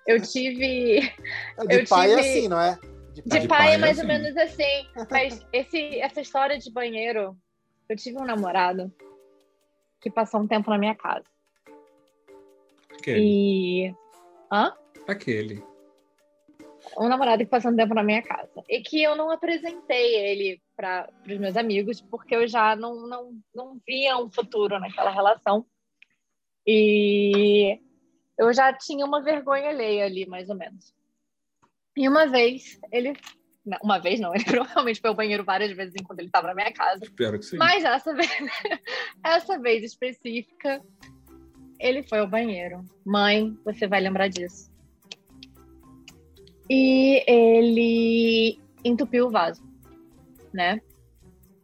Eu tive. De Eu pai é tive- assim, não é? De, de pai, pai é é mais ou assim. menos assim. Mas esse, essa história de banheiro, eu tive um namorado que passou um tempo na minha casa. Aquele. E. Hã? Aquele. um namorado que passou um tempo na minha casa. E que eu não apresentei ele para os meus amigos, porque eu já não, não, não via um futuro naquela relação. E eu já tinha uma vergonha alheia ali, mais ou menos. E uma vez, ele. não, uma vez não, ele provavelmente foi ao banheiro várias vezes enquanto ele estava na minha casa. Espero que sim. Mas essa vez, essa vez específica, ele foi ao banheiro. Mãe, você vai lembrar disso. E ele entupiu o vaso, né?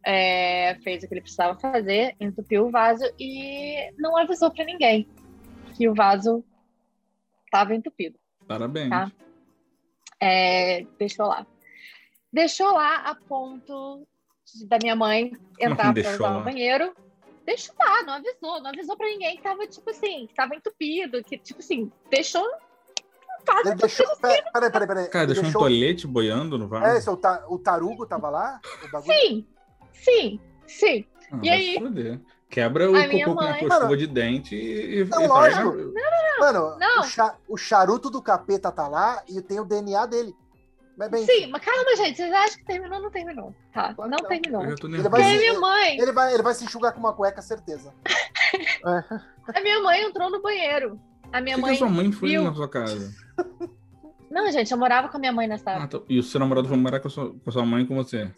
É, fez o que ele precisava fazer, entupiu o vaso e não avisou para ninguém que o vaso estava entupido. Parabéns. Tá. É, deixou lá. Deixou lá a ponto da minha mãe entrar para usar o banheiro. Deixou lá, não avisou, não avisou pra ninguém que tava, tipo assim, que tava entupido, que, tipo assim, deixou Ele deixou. Peraí, peraí, peraí. peraí. Cara, Ele deixou um tolete boiando no vaso. É, seu ta- o tarugo tava lá? O bagulho? Sim, sim, sim. Ah, E aí? se fuder. Quebra o A cocô com uma mãe- escova Mano, de dente e, e Não, e lógico. Mano, Não. O, cha- o charuto do capeta tá lá e tem o DNA dele. Mas bem, Sim, mas calma, gente, vocês acham que terminou? Não terminou, tá? Claro Não não. terminou. Ele vai ser- minha mãe, ele vai, ele vai se enxugar com uma cueca, certeza. É. a minha mãe entrou no banheiro. A minha Por mãe que sua mãe foi viu. na sua casa? Não, gente, eu morava com a minha mãe nessa Ah, tá. E o seu namorado foi morar com a sua, com a sua mãe e com você?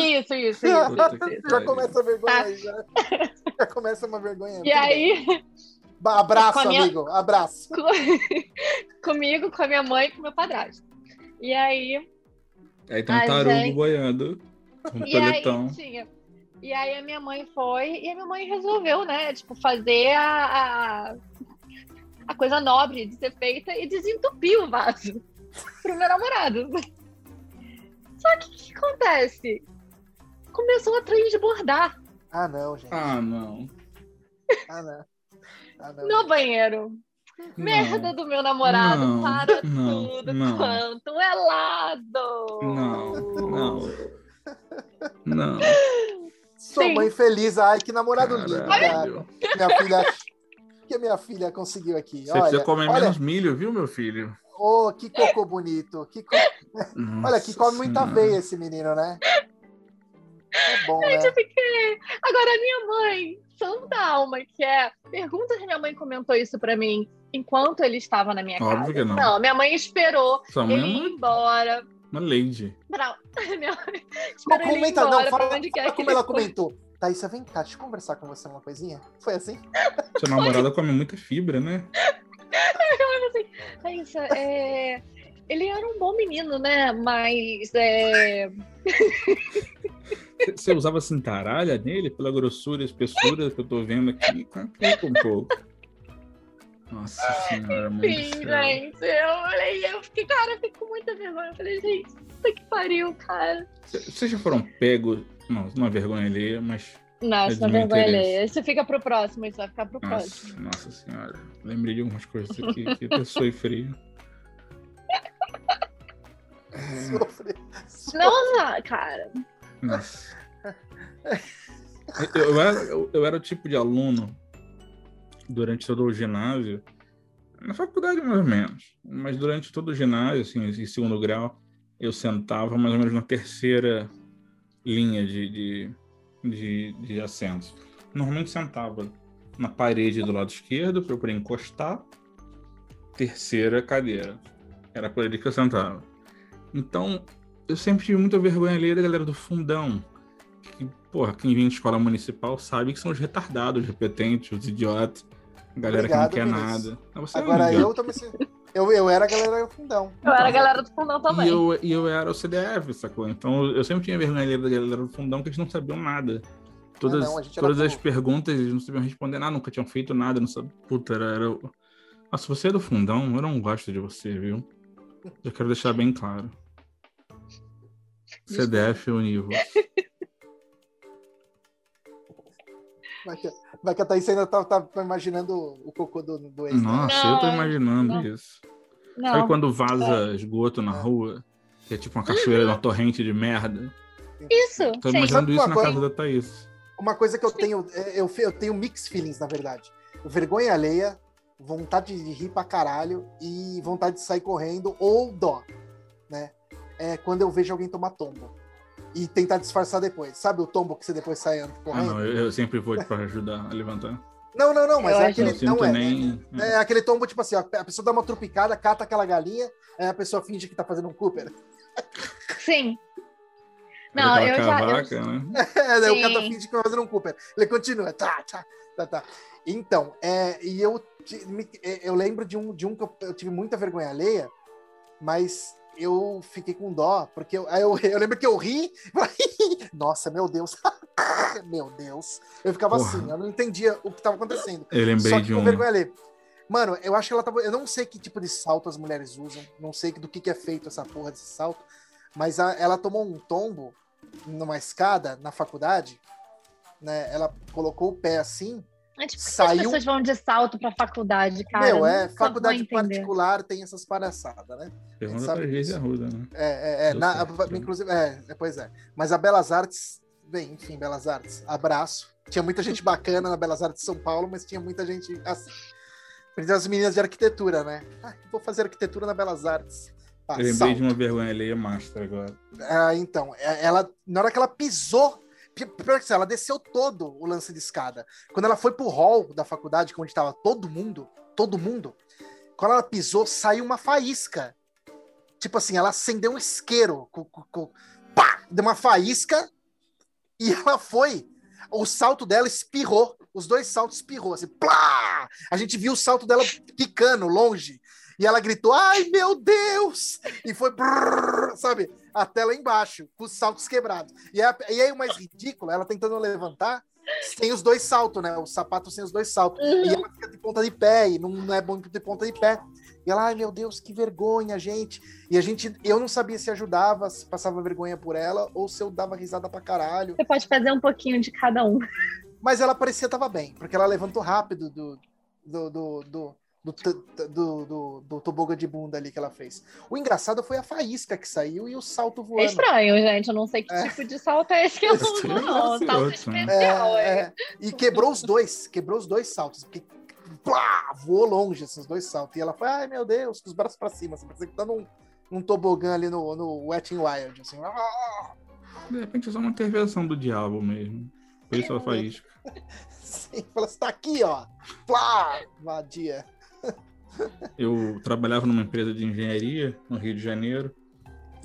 Isso, isso, isso. isso. Já começa a vergonha Tá. aí, já. Já começa uma vergonha. E bem. aí, Abraço, a minha- amigo. Abraço. comigo, com a minha mãe e com meu padrasto. E aí, Aí tem um tarugo gente. boiando. Um e aí toletão. tinha. E aí a minha mãe foi e a minha mãe resolveu, né, tipo, fazer a, a, a coisa nobre de ser feita e desentupir o vaso pro meu namorado. Só que o que acontece? Começou a transbordar Ah, não, gente. Ah, não. Ah, não. Ah, não. no banheiro. Merda do meu namorado Não, para não, tudo não. quanto é lado. Não, não. Não. Só Sim. mãe feliz. Ai, que namorado lindo. Minha filha. que a minha filha conseguiu aqui. Você olha, precisa comer olha, menos milho, viu, meu filho? oh, que cocô bonito. Que co- Olha, que come muita Nossa veia esse menino, né? É bom, né? Eu fiquei. Agora, a minha mãe, Santa Alma, que é. Pergunta se minha mãe comentou isso pra mim enquanto ele estava na minha Óbvio casa. que não. Não, minha mãe esperou Sua mãe é ele ir uma, embora. uma lady. Pra... Minha mãe esperou ele ir comenta, embora não, fala, onde quer fala como ela foi. comentou. Thaísa, vem cá, deixa eu conversar com você uma coisinha. Foi assim? Sua namorada come muita fibra, né? É isso, é... Ele era um bom menino, né? Mas é... Você usava cintaralha nele pela grossura e espessura que eu tô vendo aqui? Complica um pouco. Nossa senhora, muito Sim, céu. gente. Eu falei, eu fiquei, cara, eu fiquei com muita vergonha. Eu falei, gente, puta que pariu, cara. Vocês já foram pegos? Não, não é vergonha alheia, mas. Não, É isso não é vergonha alheia. Isso fica pro próximo, isso vai ficar pro próximo. Nossa, nossa senhora. Lembrei de algumas coisas aqui que pessoa frio. Sofre. Nossa, cara. Nossa. Eu, eu era, eu, eu era o tipo de aluno durante todo o ginásio, na faculdade mais ou menos, mas durante todo o ginásio, assim, em segundo grau, eu sentava mais ou menos na terceira linha de, de, de, de assentos. Normalmente sentava na parede do lado esquerdo para eu poder encostar, terceira cadeira. Era por ali que eu sentava. Então, eu sempre tive muita vergonha ali da galera do fundão. Que, porra, quem vem de escola municipal sabe que são os retardados, os repetentes, os idiotas. A galera Obrigado, que não quer Vinícius. nada. Você é Agora idiota. eu também. se- Eu, eu era a galera do fundão. Eu era a galera do fundão E também. eu, e eu era o CDF, sacou? Então eu sempre tinha vergonha da galera do fundão que eles não sabiam nada. Todas, não, era todas as perguntas eles não sabiam responder nada, nunca tinham feito nada, não sabe. Puta, era. era... Nossa, você é do fundão, eu não gosto de você, viu? Eu quero deixar bem claro. CDF Univo. Vai que, vai que a Thaís ainda tá, tá imaginando o cocô do, do ex. Nossa, eu tô Não, imaginando não. isso. Sabe Não. quando vaza esgoto na rua? Que é tipo uma cachoeira, uma torrente de merda. Isso, Tô sim. imaginando Sabe isso na coisa? casa da Thaís. Uma coisa que eu tenho, é, eu, eu tenho mixed feelings, na verdade. Vergonha alheia, vontade de rir pra caralho e vontade de sair correndo ou dó, né? É quando eu vejo alguém tomar tombo e tentar disfarçar depois. Sabe o tombo que você depois sai Ah, correndo? não, eu, eu sempre vou pra ajudar a levantar. não, não, não, mas Eu é aquele. não é, nem. é, é aquele tombo, tipo assim, a a pessoa dá uma tropicada, cata aquela galinha, aí a pessoa finge que tá fazendo um Cooper. Sim. Não, eu já. eu- cavaca, né? É, o cara finge que vai fazendo um Cooper. Ele continua, tá, tá, tá, tá. Então, é, e eu, é, eu lembro de um, de um que eu, eu tive muita vergonha alheia, mas eu fiquei com dó, porque eu, eu, eu lembro que eu ri, nossa, meu Deus, meu Deus. Eu ficava Porra. assim, eu não entendia o que estava acontecendo. Eu lembrei Só que de um. vergonha. Mano, eu acho que ela tava. Eu não sei que tipo de salto as mulheres usam, não sei do que, que é feito essa porra desse salto, mas a- ela tomou um tombo numa escada na faculdade, né? Ela colocou o pé assim. Por que Saiu- as pessoas vão de salto pra faculdade, cara? Meu, é, Nunca faculdade particular tem essas palhaçadas, né? Pergunta sabe pra Geise. Arruda, né? É, é, é, na- a- inclusive, é, é, pois é. Mas a Belas Artes, bem, enfim, Belas Artes, abraço. Tinha muita gente bacana na Belas Artes de São Paulo, mas tinha muita gente assim. Principalmente as meninas de arquitetura, né? Ah, vou fazer arquitetura na Belas Artes. Ah, Eu lembrei salto. de uma vergonha alheia master agora. Ah, então, é- ela, na hora que ela pisou, pi- pior que isso, ela desceu todo o lance de escada. Quando ela foi pro hall da faculdade, onde estava todo mundo, todo mundo, quando ela pisou, saiu uma faísca. Tipo assim, ela acendeu um isqueiro, com, pá, deu uma faísca e ela foi. O salto dela espirrou, os dois saltos espirrou, assim, plá! A gente viu o salto dela quicando longe. E ela gritou, ai meu Deus! E foi, brrr, sabe, até lá embaixo, com os saltos quebrados. E, a- e aí o mais ridículo, ela tentando levantar, sem os dois saltos, né? O sapato sem os dois saltos. E ela fica de ponta de pé, e não, é bom de ponta de pé. E ela, ai meu Deus, que vergonha, gente. E a gente, eu não sabia se ajudava, se passava vergonha por ela, ou se eu dava risada pra caralho. Você pode fazer um pouquinho de cada um. Mas ela parecia que tava bem, porque ela levantou rápido do, do, do, do- do, do, do, do tobogã de bunda ali que ela fez. O engraçado foi a faísca que saiu e o salto É voando. estranho, gente. Eu não sei que É. tipo de salto é esse que eu uso, não. deve ser Salto especial, é. É, e quebrou os dois, quebrou os dois saltos. Porque, plá, voou longe esses dois saltos. E ela foi, ai meu Deus, com os braços pra cima. Assim, parecia que tá num, num tobogã ali no, no Wet n Wild. Assim, ah, De repente é só uma intervenção do diabo mesmo. Por isso ela faz isso. assim, fala assim, tá aqui, ó. Plá, vadia. Eu trabalhava numa empresa de engenharia no Rio de Janeiro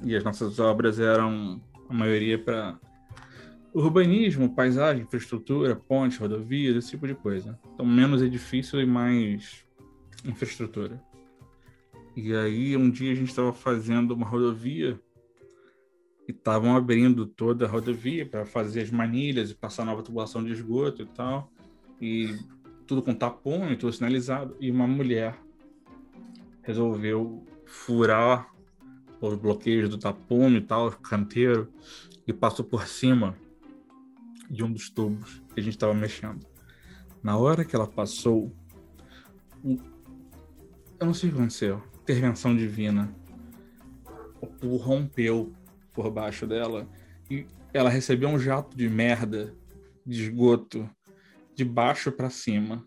e as nossas obras eram a maioria para urbanismo, paisagem, infraestrutura, pontes, rodovias, esse tipo de coisa. Então, menos edifício e mais infraestrutura. E aí, um dia a gente estava fazendo uma rodovia e estavam abrindo toda a rodovia para fazer as manilhas e passar nova tubulação de esgoto e tal. E tudo com tapão e tudo sinalizado. E uma mulher resolveu furar os bloqueios do tapume e tal, canteiro, e passou por cima de um dos tubos que a gente estava mexendo. Na hora que ela passou, eu não sei o que aconteceu, intervenção divina. O tubo rompeu por baixo dela e ela recebeu um jato de merda, de esgoto, de baixo para cima.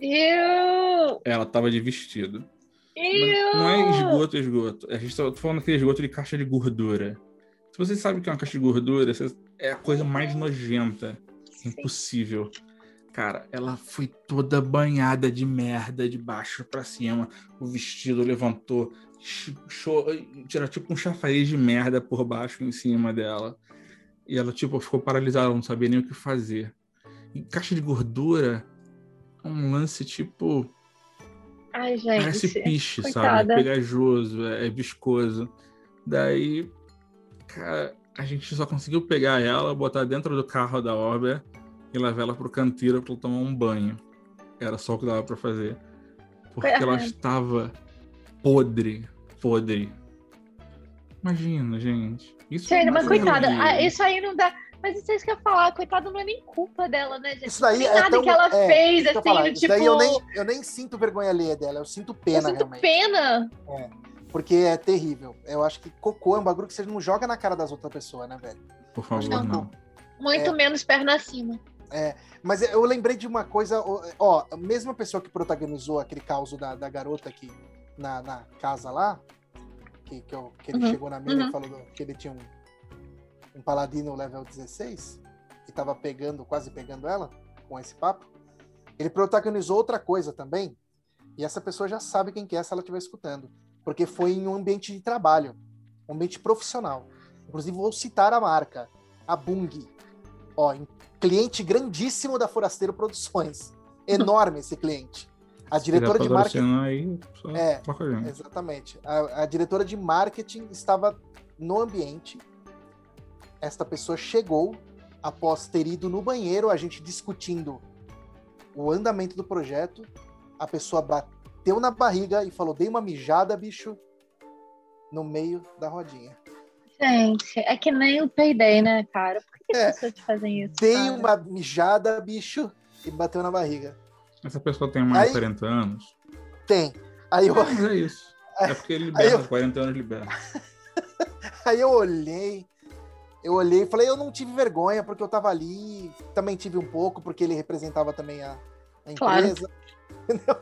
Iu! Ela tava de vestido. Iu! Não é esgoto, esgoto. A gente tá falando aquele esgoto de caixa de gordura. Se você sabe o que é uma caixa de gordura, é a coisa mais nojenta. Sim. Impossível. Cara, ela foi toda banhada de merda de baixo pra cima. O vestido levantou, tira tipo um chafariz de merda por baixo em cima dela. E ela, tipo, ficou paralisada, não sabia nem o que fazer. E caixa de gordura é um lance, tipo, Ai, gente. Parece piche, sabe? coitada. É pegajoso, é, é viscoso. Daí, cara, a gente só conseguiu pegar ela, botar dentro do carro da Orber e levar ela pro canteiro pra ela tomar um banho. Era só o que dava pra fazer. Porque ela Coitada. estava podre, podre. Imagina, gente. Isso Gente, não mas é coitada, ah, isso aí não dá. Mas isso é isso que eu ia falar, coitada, não é nem culpa dela, né, gente? Isso daí não é tem nada tão- que ela é, fez, eu assim, falar, tipo. daí eu nem, eu nem sinto vergonha alheia dela, eu sinto eu pena sinto realmente. pena. Porque é terrível. Eu acho que cocô é um bagulho que você não joga na cara das outras pessoas, né, velho? Por favor, Não. não. Muito É. menos perna acima. Mas eu lembrei de uma coisa, ó, a mesma pessoa que protagonizou aquele caos da, da garota aqui na, na casa lá, que, que, eu- que ele Uhum, chegou na mesa uhum. e falou que ele tinha um, um paladino level 16 e tava pegando, quase pegando ela com esse papo. Ele protagonizou outra coisa também, e essa pessoa já sabe quem que é se ela estiver escutando, porque foi em um ambiente de trabalho, um ambiente profissional. Inclusive, vou citar a marca, a Bung. Ó, cliente grandíssimo da Forasteiro Produções. Enorme esse cliente. A diretora de marketing. patrocinar Aí, É, gente. Exatamente. A, a diretora de marketing estava no ambiente. Esta pessoa chegou após ter ido no banheiro, a gente discutindo o andamento do projeto. A pessoa bateu na barriga e falou: Dei uma mijada, bicho, no meio da rodinha. Gente, é que nem o Payday, né, cara? Por que É. as pessoas fazem isso? Dei cara? uma mijada, bicho, e bateu na barriga. Essa pessoa tem mais Aí- de 40 anos. Tem. Aí eu, Mas é isso. É porque ele liberta, Aí eu- 40 anos liberta. Aí eu olhei, eu olhei e falei, eu não tive vergonha, porque eu tava ali, também tive um pouco, porque ele representava também a, a Claro. empresa. entendeu?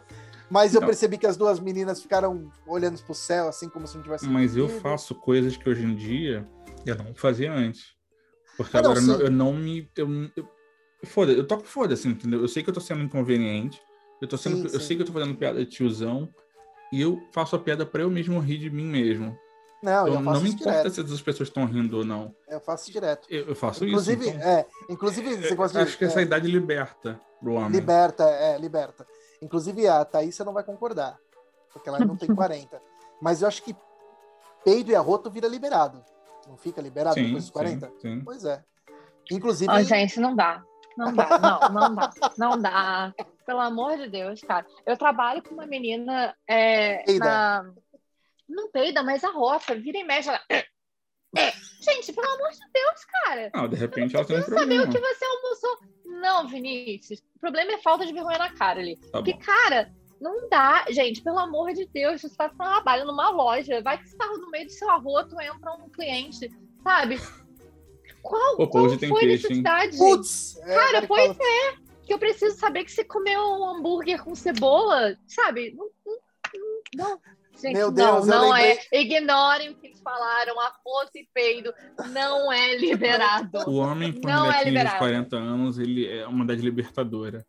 Mas eu Não. percebi que as duas meninas ficaram olhando pro céu, assim, como se não tivesse. Mas eu faço coisas que hoje em dia eu não fazia antes. Porque Ah, agora eu não- sim. eu não me. Eu, eu, foda, eu toco foda-se, entendeu? Eu sei que eu tô sendo inconveniente. Eu, tô sendo, Sim, eu sim. sei que eu tô fazendo piada de tiozão. E eu faço a piada pra eu mesmo rir de mim mesmo. Não, eu, eu faço não me isso importa direto. se as pessoas estão rindo ou não. Eu faço direto. Eu, eu faço Inclusive, isso. então. é, inclusive esse negócio de. Acho que essa é, idade liberta pro homem. Liberta, é, liberta. Inclusive, a Thaís não vai concordar, porque ela não tem 40. Mas eu acho que peido e arroto vira liberado. Não fica liberado Sim, depois dos sim, 40? sim. Pois é. Inclusive, Ó, gente, não dá. Não dá, não, não dá. Não dá. Pelo amor de Deus, cara. Eu trabalho com uma menina é, na. Não peida, mas arrota, vira e mexe. Ela... É. Gente, pelo amor de Deus, cara. Não, de repente ela tem um Precisa saber problema. o que você almoçou. Não, Vinícius. O problema é falta de vergonha na cara ali. Tá Porque, bom. cara, Não dá, gente, pelo amor de Deus, você tá trabalhando numa loja, vai que você tá no meio do seu arroto, entra um cliente, sabe? Qual, Pô, qual foi a necessidade? Putz! é, Cara, pois fala- é, que eu preciso saber que você comeu um hambúrguer com cebola, sabe? Não, não, não, não. Gente, Meu Deus, eu não, não lembrei- é. Ignorem o que eles falaram, arroz e peido não é liberado. O homem com Não é liberado. 40 anos, ele é uma das libertadora.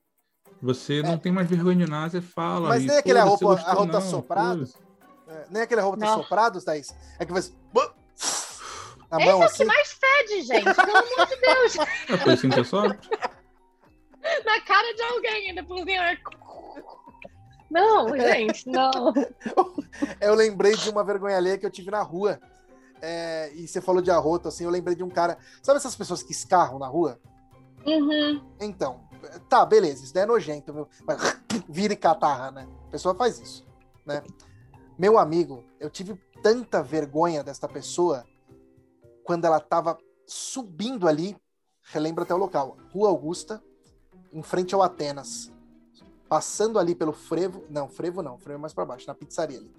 Você não tem mais vergonha de nada, você fala. É. Mas nem aquele "Pô, arroba- você gostou, não, assoprado? foda-se." É, nem aquele roubo de Não. soprados, Thaís. É que vai. Na Esse mão, é o assim. que mais fede, gente. Pelo amor de Deus. É por isso que eu só. Na cara de alguém ainda por cima. Não, gente, não. Eu lembrei de uma vergonha alheia que eu tive na rua. É, e você falou de arroto, assim, eu lembrei de um cara. Sabe essas pessoas que escarram na rua? Uhum. Então, tá, beleza, isso daí é nojento, meu. Mas vira e catarra, né? A pessoa faz isso, né? Meu amigo, eu tive tanta vergonha desta pessoa quando ela tava subindo ali, relembra até o local, Rua Augusta, em frente ao Atenas. Passando ali pelo frevo, não, frevo não, frevo é mais para baixo, na pizzaria ali.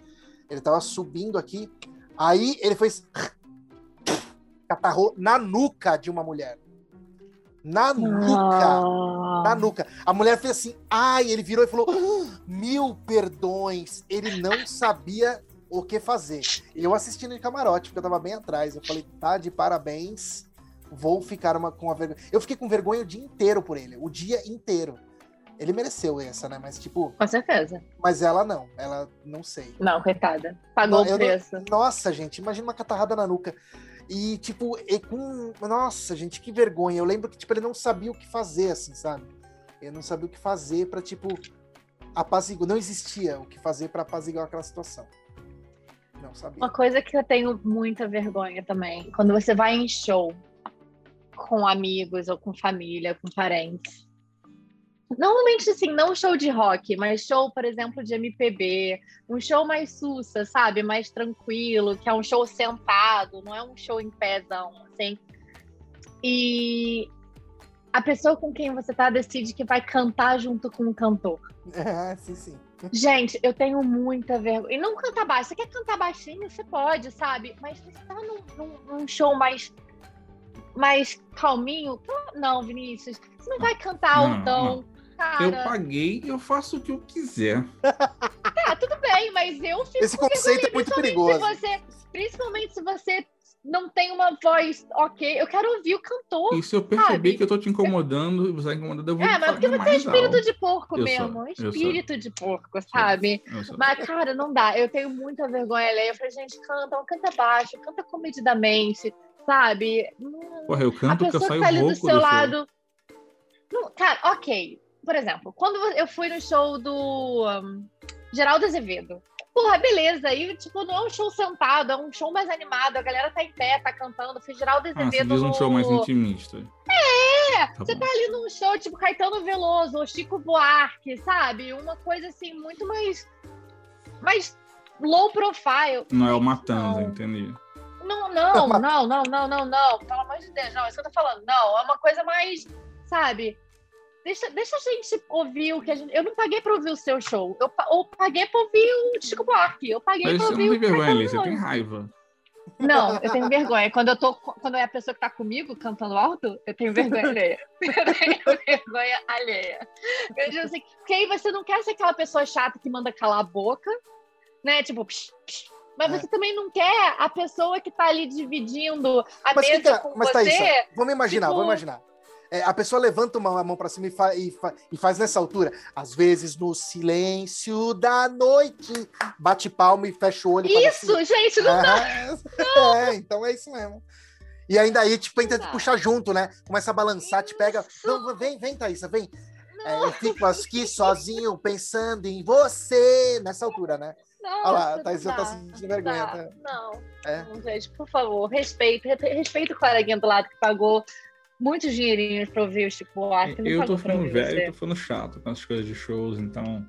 Ele tava subindo aqui, aí ele foi catarrou na nuca de uma mulher. Na nuca na Ah. nuca. A mulher fez assim, ai, ele virou e falou: "Ah, mil perdões. Ele não sabia o que fazer. Eu assistindo de camarote, porque eu tava bem atrás. Eu falei, tá, de parabéns. Vou ficar uma, com a vergonha. Eu fiquei com vergonha o dia inteiro por ele, o dia inteiro. Ele mereceu essa, né? Mas, tipo, Com certeza. mas ela não. Ela não sei. Não, coitada. Pagou Não, o não- preço. Nossa, gente, imagina uma catarrada na nuca. E, tipo, e com. Nossa, gente, que vergonha. Eu lembro que, tipo, ele não sabia o que fazer, assim, sabe? Ele não sabia o que fazer pra, tipo, apaziguar. Não existia o que fazer pra apaziguar aquela situação. Não sabia. Uma coisa que eu tenho muita vergonha também, quando você vai em show com amigos ou com família, com parentes. Normalmente, assim, não show de rock, mas show, por exemplo, de MPB, um show mais sussa, sabe? Mais tranquilo, que é um show sentado, não é um show em pézão, assim. E a pessoa com quem você tá decide que vai cantar junto com o cantor. É, sim, sim. Gente, eu tenho muita vergonha. E não cantar baixo. Você quer cantar baixinho? Você pode, sabe? Mas você tá num, num- num show mais, mais calminho? Não, Vinícius. Você não vai cantar Não, altão. Eu Cara, paguei, eu faço o que eu quiser. tá, tudo bem, mas eu fico Esse conceito é muito perigoso. Se você, principalmente se você não tem uma voz ok. Eu quero ouvir o cantor. E se eu perceber Sabe? que eu tô te incomodando e você tá incomodando, eu vou É, mas porque você é espírito alto. de porco Eu mesmo. sou, eu sou. espírito de porco, sabe? Eu sou- Mas, cara, não dá. Eu tenho muita vergonha alheia. Eu falei, gente, canta, canta baixo, canta comedidamente, sabe? Hum, Porra, eu canto que eu saio tá ali do rouco seu do lado. Não, cara, ok. Por exemplo, quando eu fui no show do um, Geraldo Azevedo. Porra, beleza. Aí, tipo, não é um show sentado, é um show mais animado. A galera tá em pé, tá cantando. Fui Geraldo Ah, você Azevedo diz um no... show mais intimista. É, Tá você bom. tá ali num show tipo Caetano Veloso ou Chico Buarque, sabe? Uma coisa assim, muito mais. mais low profile. Não é o Matanza, não. entendi. Não, não, não, não, não, não, não. Pelo amor de Deus, não, é isso que eu tô falando. Não, é uma coisa mais, sabe? Deixa, deixa a gente ouvir o que a gente. Eu não paguei pra ouvir o seu show. Eu, eu paguei pra ouvir o Chico Buarque. Eu paguei Mas pra você não ouvir tem o vergonha você tem Veloso. raiva. Não, eu tenho vergonha. Quando eu tô, quando é a pessoa que tá comigo cantando alto, eu tenho vergonha alheia. Eu tenho vergonha alheia. Eu digo assim, porque aí você não quer ser aquela pessoa chata que manda calar a boca, né? Tipo, psh, psh. mas É. você também não quer a pessoa que tá ali dividindo a Mas, mesa fica, com mas você. Thaísa, vamos imaginar, tipo- vamos imaginar. É, a pessoa levanta uma mão pra cima e, fa- e fa- e faz nessa altura. Às vezes, no silêncio da noite, bate palma e fecha o olho. fala assim, Isso, gente, não dá. Ah, É, então é isso mesmo. E ainda aí, tipo, tenta te Não. puxar junto, né? Começa a balançar, te pega. Não, vem, vem, Thaísa, vem. É, eu fico aqui sozinho pensando em você nessa altura, né? Não, Olha lá, Thaís já tá sentindo vergonha, tá? Não, É. não, gente, por favor, respeito. re- Respeita o coleguinha do lado que pagou muitos dinheirinhos pra ouvir o Chico Buarque. não Eu tô ficando velho, você. eu tô ficando chato com essas coisas de shows, então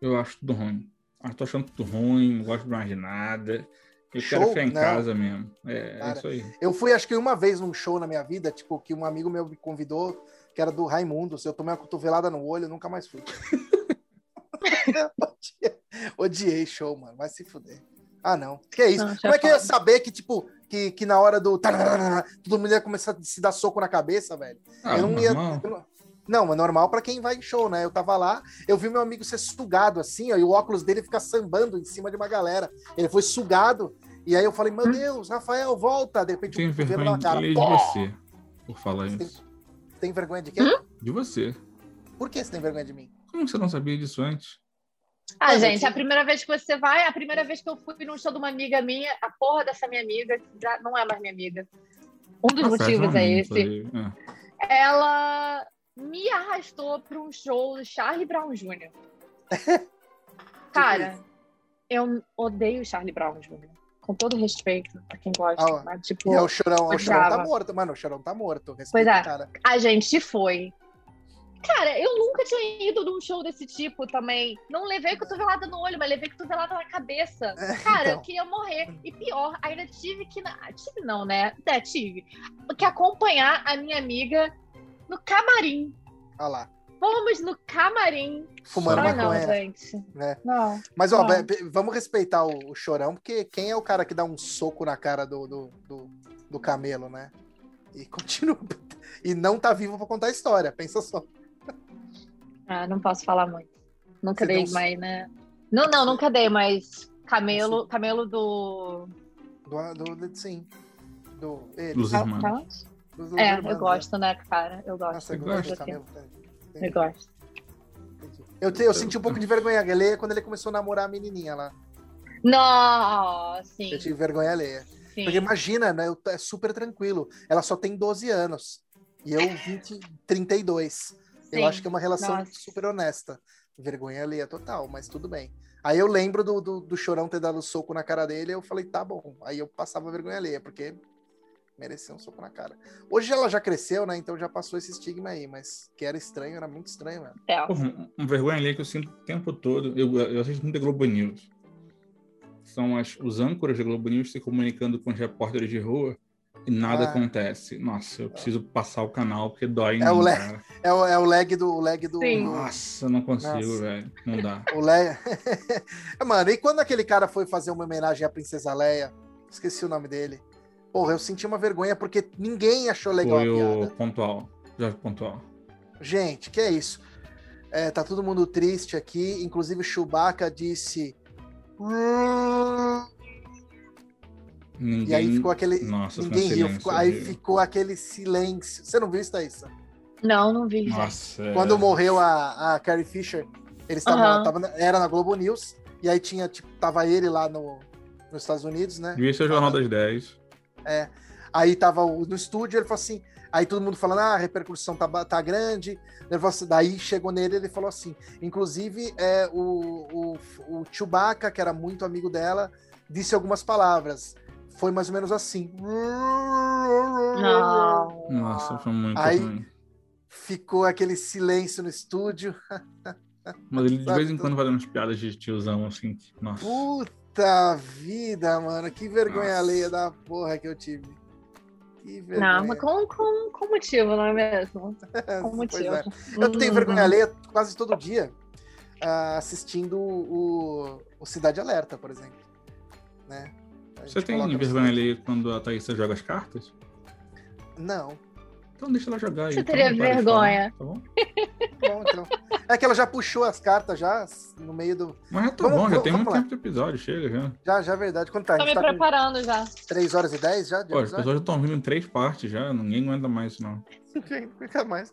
eu acho tudo ruim. Eu tô achando tudo ruim, não gosto mais de nada. Eu Show? quero ficar em Não. casa mesmo. É, é Cara, isso aí. Eu fui, acho que uma vez num show na minha vida, tipo, que um amigo meu me convidou, que era do Raimundo. Eu tomei uma cotovelada no olho, nunca mais fui. Odiei- Odiei show, mano. Vai se fuder. Ah, não. Que isso? Não, Como é que eu ia saber que, tipo, que, que na hora do. Todo mundo ia começar a se dar soco na cabeça, velho? Ah, eu não ia. eu não- Não, é normal pra quem vai em show, né? Eu tava lá, eu vi meu amigo ser sugado assim, ó, e o óculos dele ficar sambando em cima de uma galera. Ele foi sugado, e aí eu falei, meu Deus, Rafael, volta! De repente, um cotovelo vergonha na cara. de você por falar Tem- isso. Tem vergonha de quem? Hum? De você. Por que você tem vergonha de mim? Como você não sabia disso antes? Ah, Mas gente, a primeira vez que você vai, a primeira vez que eu fui num show de uma amiga minha, a porra dessa minha amiga, que já não é mais minha amiga. Um dos Nossa, motivos é esse. ah. Ela me arrastou para um show do Charlie Brown Jr. Cara, eu odeio Charlie Brown Jr. Com todo respeito a quem gosta, Ah, mas, tipo, E é o chorão, o chorão tá morto, mano. O chorão tá morto. Respeita Pois é. cara. a gente foi. Cara, eu nunca tinha ido num show desse tipo também. Não levei cotovelada no olho, mas levei cotovelada na cabeça. Cara, então. eu queria morrer. E pior, ainda tive que. Tive não, né? É, tive. Que acompanhar a minha amiga no camarim. Olha lá. Fomos no camarim. Fumando ah, não, maconha. gente. né? Não. Mas, ó, Não. vamos respeitar o, o chorão, porque quem é o cara que dá um soco na cara do, do, do, do camelo, né? E continua. E não tá vivo pra contar a história, pensa só. Ah, não posso falar muito. Nunca Você dei um- mais, né? Não, não, nunca dei, mas camelo, camelo do. Do, do, sim. Do, ele, Dos Tá- irmãos. tá dos- dos É, irmãos, eu gosto, né, cara? Eu gosto. Nossa, eu Você gosto do camelo. Eu gosto. Eu, te- eu senti um pouco de vergonha alheia quando ele começou a namorar a menininha lá. Não, sim. Eu tive vergonha alheia. sim. Porque imagina, né? eu- É super tranquilo. Ela só tem 12 anos. E eu 20, 32. Eu acho que é uma relação Nossa. super honesta. Vergonha alheia total, mas tudo bem. Aí eu lembro do, do, do chorão ter dado soco na cara dele, eu falei, tá bom. Aí eu passava vergonha alheia, porque mereceu um soco na cara. Hoje ela já cresceu, né? Então já passou esse estigma aí, mas que era estranho, era muito estranho, mano. É. Porra, um, um vergonha ali que eu sinto o tempo todo. Eu, eu assisto muito a Globo News. São as, os âncoras da Globo News se comunicando com os repórteres de rua e nada Ah. acontece. Nossa, eu preciso passar o canal porque dói em É o mim, cara. É o, é o lag do. O lag do, Sim. Nossa, eu não consigo, velho. Não dá. O Leia. Mano, e quando aquele cara foi fazer uma homenagem à Princesa Leia? Esqueci o nome dele. Porra, eu senti uma vergonha porque ninguém achou legal Foi a o piada. pontual. Jorge Pontual. Gente, que é isso? É, tá todo mundo triste aqui. Inclusive o Chewbacca disse. Ninguém. E aí ficou aquele. Nossa, ninguém riu. silêncio Ficou- aí ficou aquele silêncio. Você não viu isso, Thaísa? Não, não vi. Nossa. é- Quando morreu a, a Carrie Fisher, eles estavam. Na- Era na Globo News. E aí tinha, tipo, tava ele lá no, nos Estados Unidos, né? Devia ser o Jornal das 10. É. Aí tava no estúdio, ele falou assim. Aí todo mundo falando, ah, a repercussão tá, tá grande. Assim, daí chegou nele ele falou assim: inclusive, é, o, o, o Chewbacca, que era muito amigo dela, disse algumas palavras. Foi mais ou menos assim. Não. Nossa, foi muito Aí- ruim. Ficou aquele silêncio no estúdio. Mas ele de vez em quando vai dando umas piadas de tiozão, assim. Nossa. Puta vida, mano. Que vergonha Nossa. alheia da porra que eu tive. Que vergonha. Não, mas com, com, com motivo, não é mesmo? Com motivo. é. Eu tenho vergonha alheia quase todo dia ah, assistindo o, o Cidade Alerta, por exemplo. Né? Você tem vergonha ali quando a Thaísa joga as cartas? Não. Então deixa ela jogar aí. Você então, teria de vergonha. falar, tá bom? Bom, então. É que ela já puxou as cartas já no meio do. Mas já tá Vamos- bom, já vamos- tem vamos muito lá. tempo de episódio, chega já. Já, já é verdade. Quanto tá? Tô me tá preparando já. 3 horas e 10 já? de Pô, os episódio? episódios estão vindo em três partes já, ninguém aguenta mais isso não. Fica mais.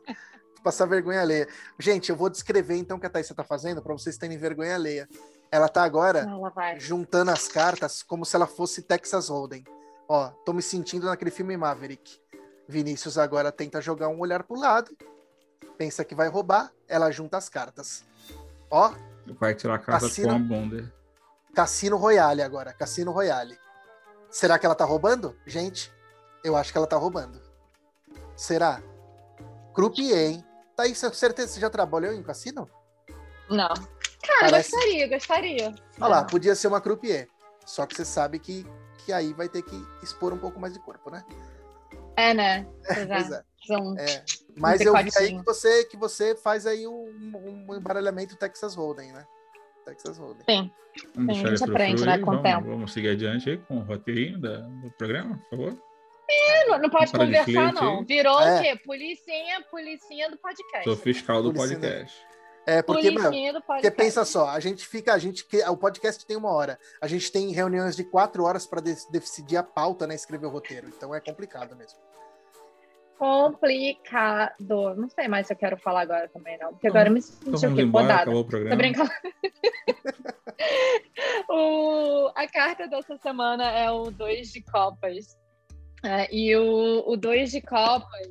Passar vergonha alheia. Gente, eu vou descrever então o que a Thaís tá fazendo para vocês terem vergonha alheia. Ela tá agora Ela vai. juntando as cartas como se ela fosse Texas Hold'em. Ó, tô me sentindo naquele filme Maverick. Vinícius agora tenta jogar um olhar pro lado, pensa que vai roubar, ela junta as cartas. Ó, Vai tirar a carta Assina- com a Bonder. Cassino Royale agora, Cassino Royale. Será que ela tá roubando? Gente, eu acho que ela tá roubando. Será? Croupier, hein? Thaís, certeza que você já trabalhou em cassino? Não. Cara, Parece- gostaria, gostaria. Olha lá, podia ser uma croupier. Só que você sabe que, que aí vai ter que expor um pouco mais de corpo, né? É, né? É. fez um- É, mas eu vi aí que você, que você faz aí um, um embaralhamento Texas Hold'em, né? Texas Hold'em. Sim. Vamos Sim, a gente aprende, né, com vamos, tempo. Vamos seguir adiante aí com o roteirinho da- do programa, por favor. Não, não pode conversar, não. aí. Virou É. o quê? Policinha, policinha do podcast. Sou fiscal do Policinha. podcast. É, porque, do Porque pensa só, a gente fica, a gente que o podcast tem uma hora, a gente tem reuniões de quatro horas para decidir a pauta, né? Escrever o roteiro. Então é complicado mesmo. Complicado. Não sei mais se eu quero falar agora também, não. Porque agora eu me senti embora, Podada. acabou o Tô programa. brincando. o, a carta dessa semana é o dois de copas. É, e o, o dois de copas,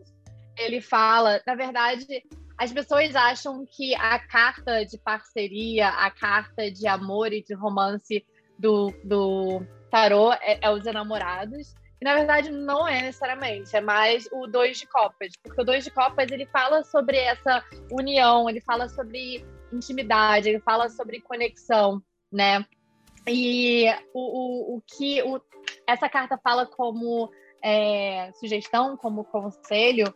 ele fala, na verdade, as pessoas acham que a carta de parceria, a carta de amor e de romance do, do tarô é, é os enamorados. E na verdade não é necessariamente, é mais o dois de copas, porque o dois de copas ele fala sobre essa união, ele fala sobre intimidade, ele fala sobre conexão, né? E o, o, o que o, essa carta fala como é, sugestão, como conselho,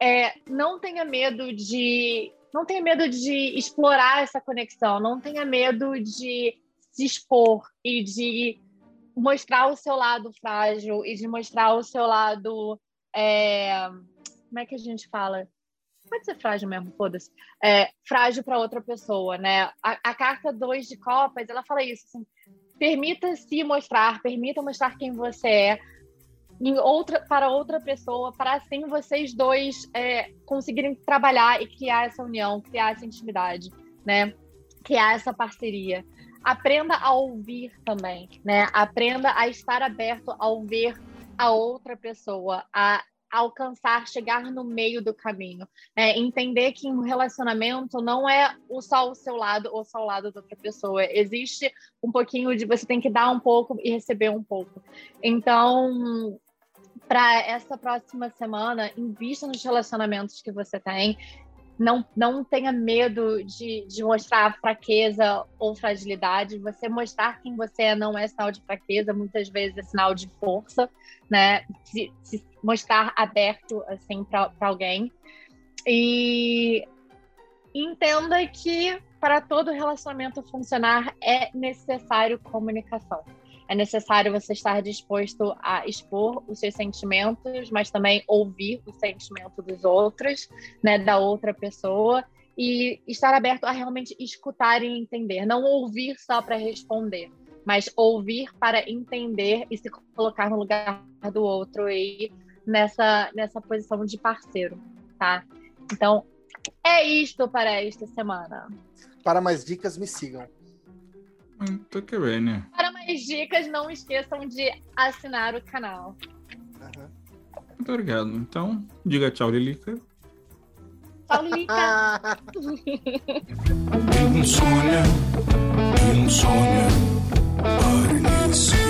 é não tenha medo de não tenha medo de explorar essa conexão, não tenha medo de se expor e de mostrar o seu lado frágil e de mostrar o seu lado é, como é que a gente fala? Pode ser frágil mesmo, foda-se. É, frágil para outra pessoa, né? A, a carta 2 de Copas, ela fala isso, assim, permita-se mostrar, permita mostrar quem você é em outra, para outra pessoa, para assim vocês dois é, conseguirem trabalhar e criar essa união, criar essa intimidade, né? Criar essa parceria. Aprenda a ouvir também, né? Aprenda a estar aberto a ouvir a outra pessoa, a alcançar, chegar no meio do caminho. né? entender que um relacionamento não é só o seu lado ou só o lado da outra pessoa. Existe um pouquinho de você tem que dar um pouco e receber um pouco. Então, para essa próxima semana, invista nos relacionamentos que você tem. Não, não tenha medo de, de mostrar fraqueza ou fragilidade. Você mostrar quem você é não é sinal de fraqueza, muitas vezes é sinal de força, né? Se, se mostrar aberto assim para alguém. E entenda que para todo relacionamento funcionar é necessário comunicação. É necessário você estar disposto a expor os seus sentimentos, mas também ouvir o sentimento dos outros, né, da outra pessoa, e estar aberto a realmente escutar e entender. Não ouvir só para responder, mas ouvir para entender e se colocar no lugar do outro e nessa, nessa posição de parceiro, tá? Então, é isto para esta semana. Para mais dicas, me sigam. Muito que bem, né? Para mais dicas, não esqueçam de assinar o canal. Aham. Muito obrigado. Então, diga tchau, Lilica. Tchau, Lilica! Sogno, parli